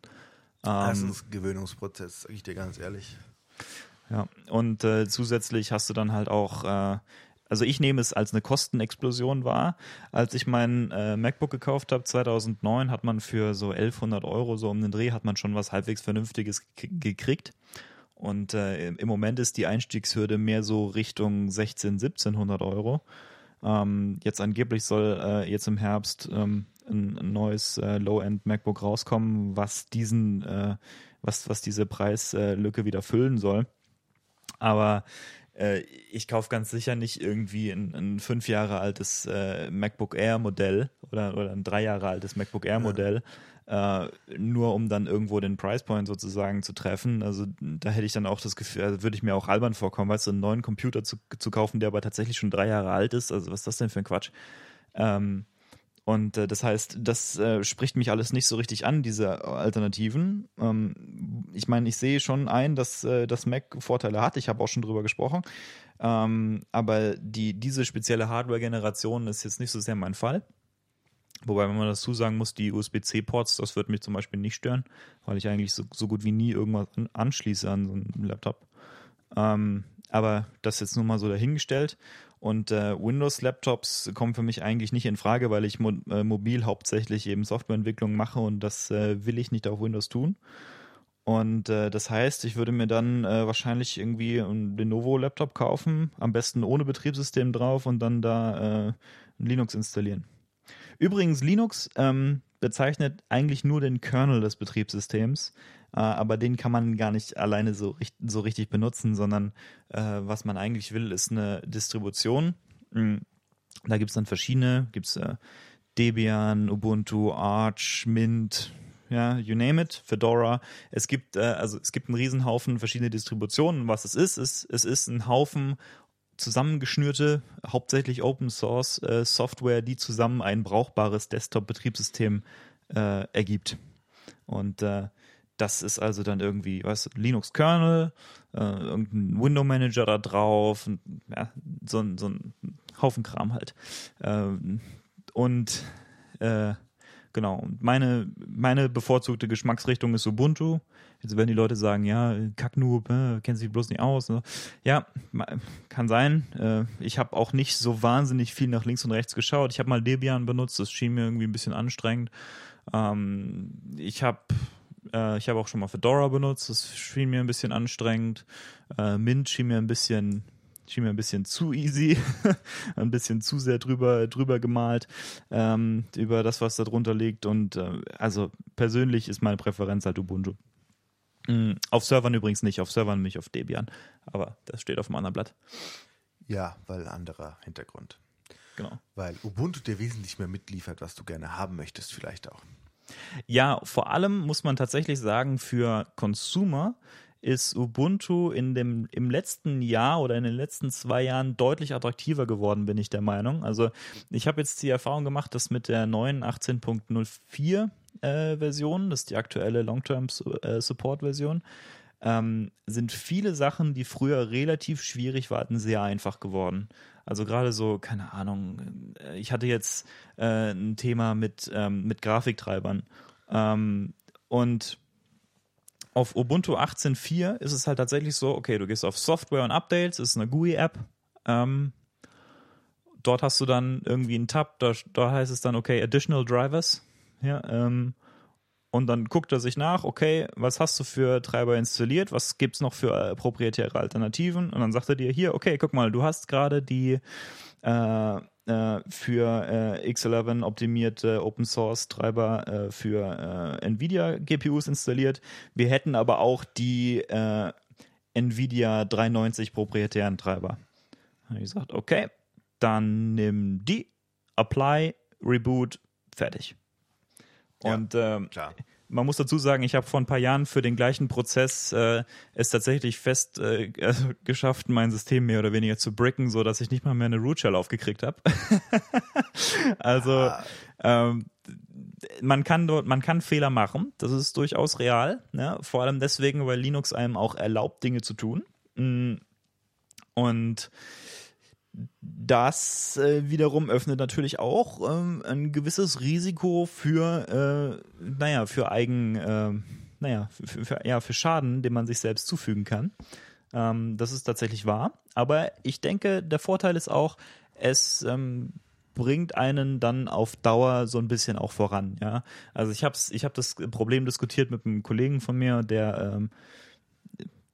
Das Ähm, ist ein Gewöhnungsprozess, sage ich dir ganz ehrlich. ja, und äh, zusätzlich hast du dann halt auch, äh, also ich nehme es als eine Kostenexplosion wahr. Als ich mein äh, MacBook gekauft habe, 2009, hat man für so 1100 Euro, so um den Dreh, hat man schon was halbwegs Vernünftiges gek- gekriegt. Und äh, im Moment ist die Einstiegshürde mehr so Richtung 16, 1700 Euro. Ähm, jetzt angeblich soll äh, jetzt im Herbst ähm, ein, ein neues äh, Low-End MacBook rauskommen, was diesen, äh, was, was diese Preislücke wieder füllen soll. Aber äh, ich kaufe ganz sicher nicht irgendwie ein, ein fünf Jahre altes äh, MacBook Air Modell oder, oder ein drei Jahre altes MacBook Air Modell, ja. äh, nur um dann irgendwo den Price Point sozusagen zu treffen. Also da hätte ich dann auch das Gefühl, also würde ich mir auch albern vorkommen, weißt du, einen neuen Computer zu, zu kaufen, der aber tatsächlich schon drei Jahre alt ist. Also was ist das denn für ein Quatsch? Ähm, und äh, das heißt, das äh, spricht mich alles nicht so richtig an, diese Alternativen. Ähm, ich meine, ich sehe schon ein, dass äh, das Mac Vorteile hat. Ich habe auch schon drüber gesprochen. Ähm, aber die, diese spezielle Hardware-Generation ist jetzt nicht so sehr mein Fall. Wobei, wenn man dazu sagen muss, die USB-C-Ports, das wird mich zum Beispiel nicht stören, weil ich eigentlich so, so gut wie nie irgendwas anschließe an so einen Laptop. Ähm, aber das jetzt nur mal so dahingestellt. Und äh, Windows-Laptops kommen für mich eigentlich nicht in Frage, weil ich mo äh, mobil hauptsächlich eben Softwareentwicklung mache und das äh, will ich nicht auf Windows tun. Und äh, das heißt, ich würde mir dann äh, wahrscheinlich irgendwie einen Lenovo-Laptop kaufen, am besten ohne Betriebssystem drauf und dann da äh, Linux installieren. Übrigens, Linux ähm, bezeichnet eigentlich nur den Kernel des Betriebssystems. Äh, aber den kann man gar nicht alleine so, so richtig benutzen, sondern äh, was man eigentlich will, ist eine Distribution. Mhm. Da gibt es dann verschiedene, gibt es äh, Debian, Ubuntu, Arch, Mint, ja, you name it, Fedora. Es gibt äh, also es gibt einen Riesenhaufen verschiedene Distributionen. Was es ist, ist es ist ein Haufen zusammengeschnürte, hauptsächlich Open Source äh, Software, die zusammen ein brauchbares Desktop-Betriebssystem äh, ergibt. Und äh, das ist also dann irgendwie, du, Linux-Kernel, äh, irgendein Window-Manager da drauf, ja, so, so ein Haufen Kram halt. Ähm, und äh, genau, und meine, meine bevorzugte Geschmacksrichtung ist Ubuntu. Jetzt werden die Leute sagen, ja, Kacknoob, äh, kennt sich bloß nicht aus. Ne? Ja, kann sein. Äh, ich habe auch nicht so wahnsinnig viel nach links und rechts geschaut. Ich habe mal Debian benutzt, das schien mir irgendwie ein bisschen anstrengend. Ähm, ich habe äh, ich habe auch schon mal Fedora benutzt, das schien mir ein bisschen anstrengend. Äh, Mint schien mir ein bisschen schien mir ein bisschen zu easy, ein bisschen zu sehr drüber, drüber gemalt ähm, über das, was da drunter liegt. Und äh, also persönlich ist meine Präferenz halt Ubuntu. Mhm. Auf Servern übrigens nicht, auf Servern mich auf Debian, aber das steht auf dem anderen Blatt. Ja, weil anderer Hintergrund. Genau. Weil Ubuntu dir wesentlich mehr mitliefert, was du gerne haben möchtest, vielleicht auch. Ja, vor allem muss man tatsächlich sagen, für Consumer ist Ubuntu in dem, im letzten Jahr oder in den letzten zwei Jahren deutlich attraktiver geworden, bin ich der Meinung. Also ich habe jetzt die Erfahrung gemacht, dass mit der neuen 18.04 äh, Version, das ist die aktuelle Long-Term äh, ähm, sind viele Sachen, die früher relativ schwierig waren, sehr einfach geworden. Also gerade so, keine Ahnung, äh, ich hatte jetzt äh, ein Thema mit, ähm, mit Grafiktreibern. Ähm, und auf Ubuntu 18.4 ist es halt tatsächlich so, okay, du gehst auf Software und Updates, ist eine GUI-App. Ähm, dort hast du dann irgendwie einen Tab, da, da heißt es dann, okay, Additional Drivers. Ja, ähm, und dann guckt er sich nach, okay, was hast du für Treiber installiert, was gibt es noch für äh, proprietäre Alternativen? Und dann sagt er dir hier, okay, guck mal, du hast gerade die äh, äh, für äh, X11 optimierte Open Source Treiber äh, für äh, Nvidia GPUs installiert. Wir hätten aber auch die Nvidia 390 proprietären Treiber. Und ich gesagt, okay, dann nimm die, apply, reboot, fertig. Und ähm, man muss dazu sagen, ich habe vor ein paar Jahren für den gleichen Prozess äh, es tatsächlich fest äh, also geschafft, mein System mehr oder weniger zu bricken, so dass ich nicht mal mehr eine Root Shell aufgekriegt habe. also ah. ähm, man kann dort, man kann Fehler machen. Das ist durchaus real. Ne? Vor allem deswegen, weil Linux einem auch erlaubt, Dinge zu tun. Mm. Und das äh, wiederum öffnet natürlich auch ähm, ein gewisses Risiko für, äh, naja, für Eigen, äh, naja, für, für, ja, für Schaden, den man sich selbst zufügen kann. Ähm, das ist tatsächlich wahr. Aber ich denke, der Vorteil ist auch, es ähm, bringt einen dann auf Dauer so ein bisschen auch voran. Ja, also ich habe ich hab das Problem diskutiert mit einem Kollegen von mir, der ähm,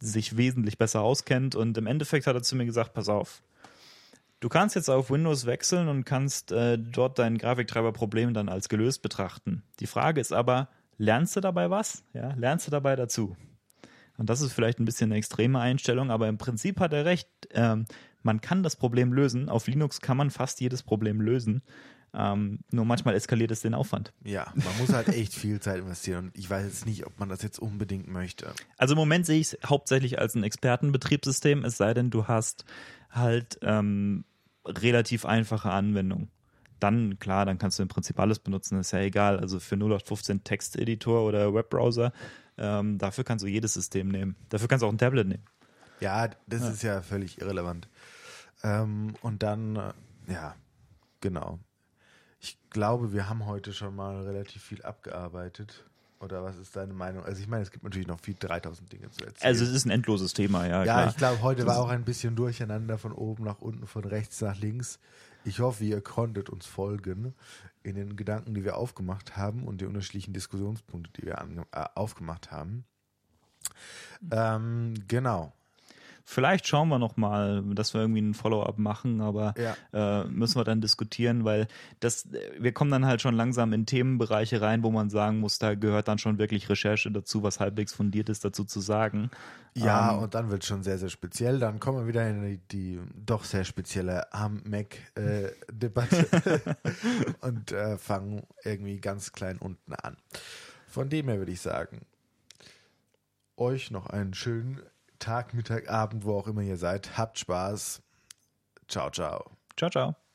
sich wesentlich besser auskennt und im Endeffekt hat er zu mir gesagt: Pass auf Du kannst jetzt auf Windows wechseln und kannst äh, dort dein Grafiktreiberproblem dann als gelöst betrachten. Die Frage ist aber, lernst du dabei was? Ja, lernst du dabei dazu? Und das ist vielleicht ein bisschen eine extreme Einstellung, aber im Prinzip hat er recht. Ähm, man kann das Problem lösen. Auf Linux kann man fast jedes Problem lösen. Ähm, nur manchmal eskaliert es den Aufwand. Ja, man muss halt echt viel Zeit investieren und ich weiß jetzt nicht, ob man das jetzt unbedingt möchte. Also im Moment sehe ich es hauptsächlich als ein Expertenbetriebssystem, es sei denn, du hast halt ähm, relativ einfache Anwendungen. Dann, klar, dann kannst du im Prinzip alles benutzen, ist ja egal. Also für 0815 Texteditor oder Webbrowser, ähm, dafür kannst du jedes System nehmen. Dafür kannst du auch ein Tablet nehmen. Ja, das ja. ist ja völlig irrelevant. Ähm, und dann, äh, ja, genau. Ich glaube, wir haben heute schon mal relativ viel abgearbeitet. Oder was ist deine Meinung? Also ich meine, es gibt natürlich noch viel 3000 Dinge zu erzählen. Also es ist ein endloses Thema, ja. Ja, klar. ich glaube, heute war auch ein bisschen durcheinander von oben nach unten, von rechts nach links. Ich hoffe, ihr konntet uns folgen in den Gedanken, die wir aufgemacht haben und die unterschiedlichen Diskussionspunkte, die wir äh, aufgemacht haben. Ähm, genau. Vielleicht schauen wir noch mal, dass wir irgendwie ein Follow-up machen, aber ja. äh, müssen wir dann diskutieren, weil das, wir kommen dann halt schon langsam in Themenbereiche rein, wo man sagen muss, da gehört dann schon wirklich Recherche dazu, was halbwegs fundiert ist, dazu zu sagen. Ja, ähm, und dann wird es schon sehr, sehr speziell. Dann kommen wir wieder in die, die doch sehr spezielle ARM-Mac-Debatte äh, und äh, fangen irgendwie ganz klein unten an. Von dem her würde ich sagen, euch noch einen schönen Tag, Mittag, Abend, wo auch immer ihr seid. Habt Spaß. Ciao, ciao. Ciao, ciao.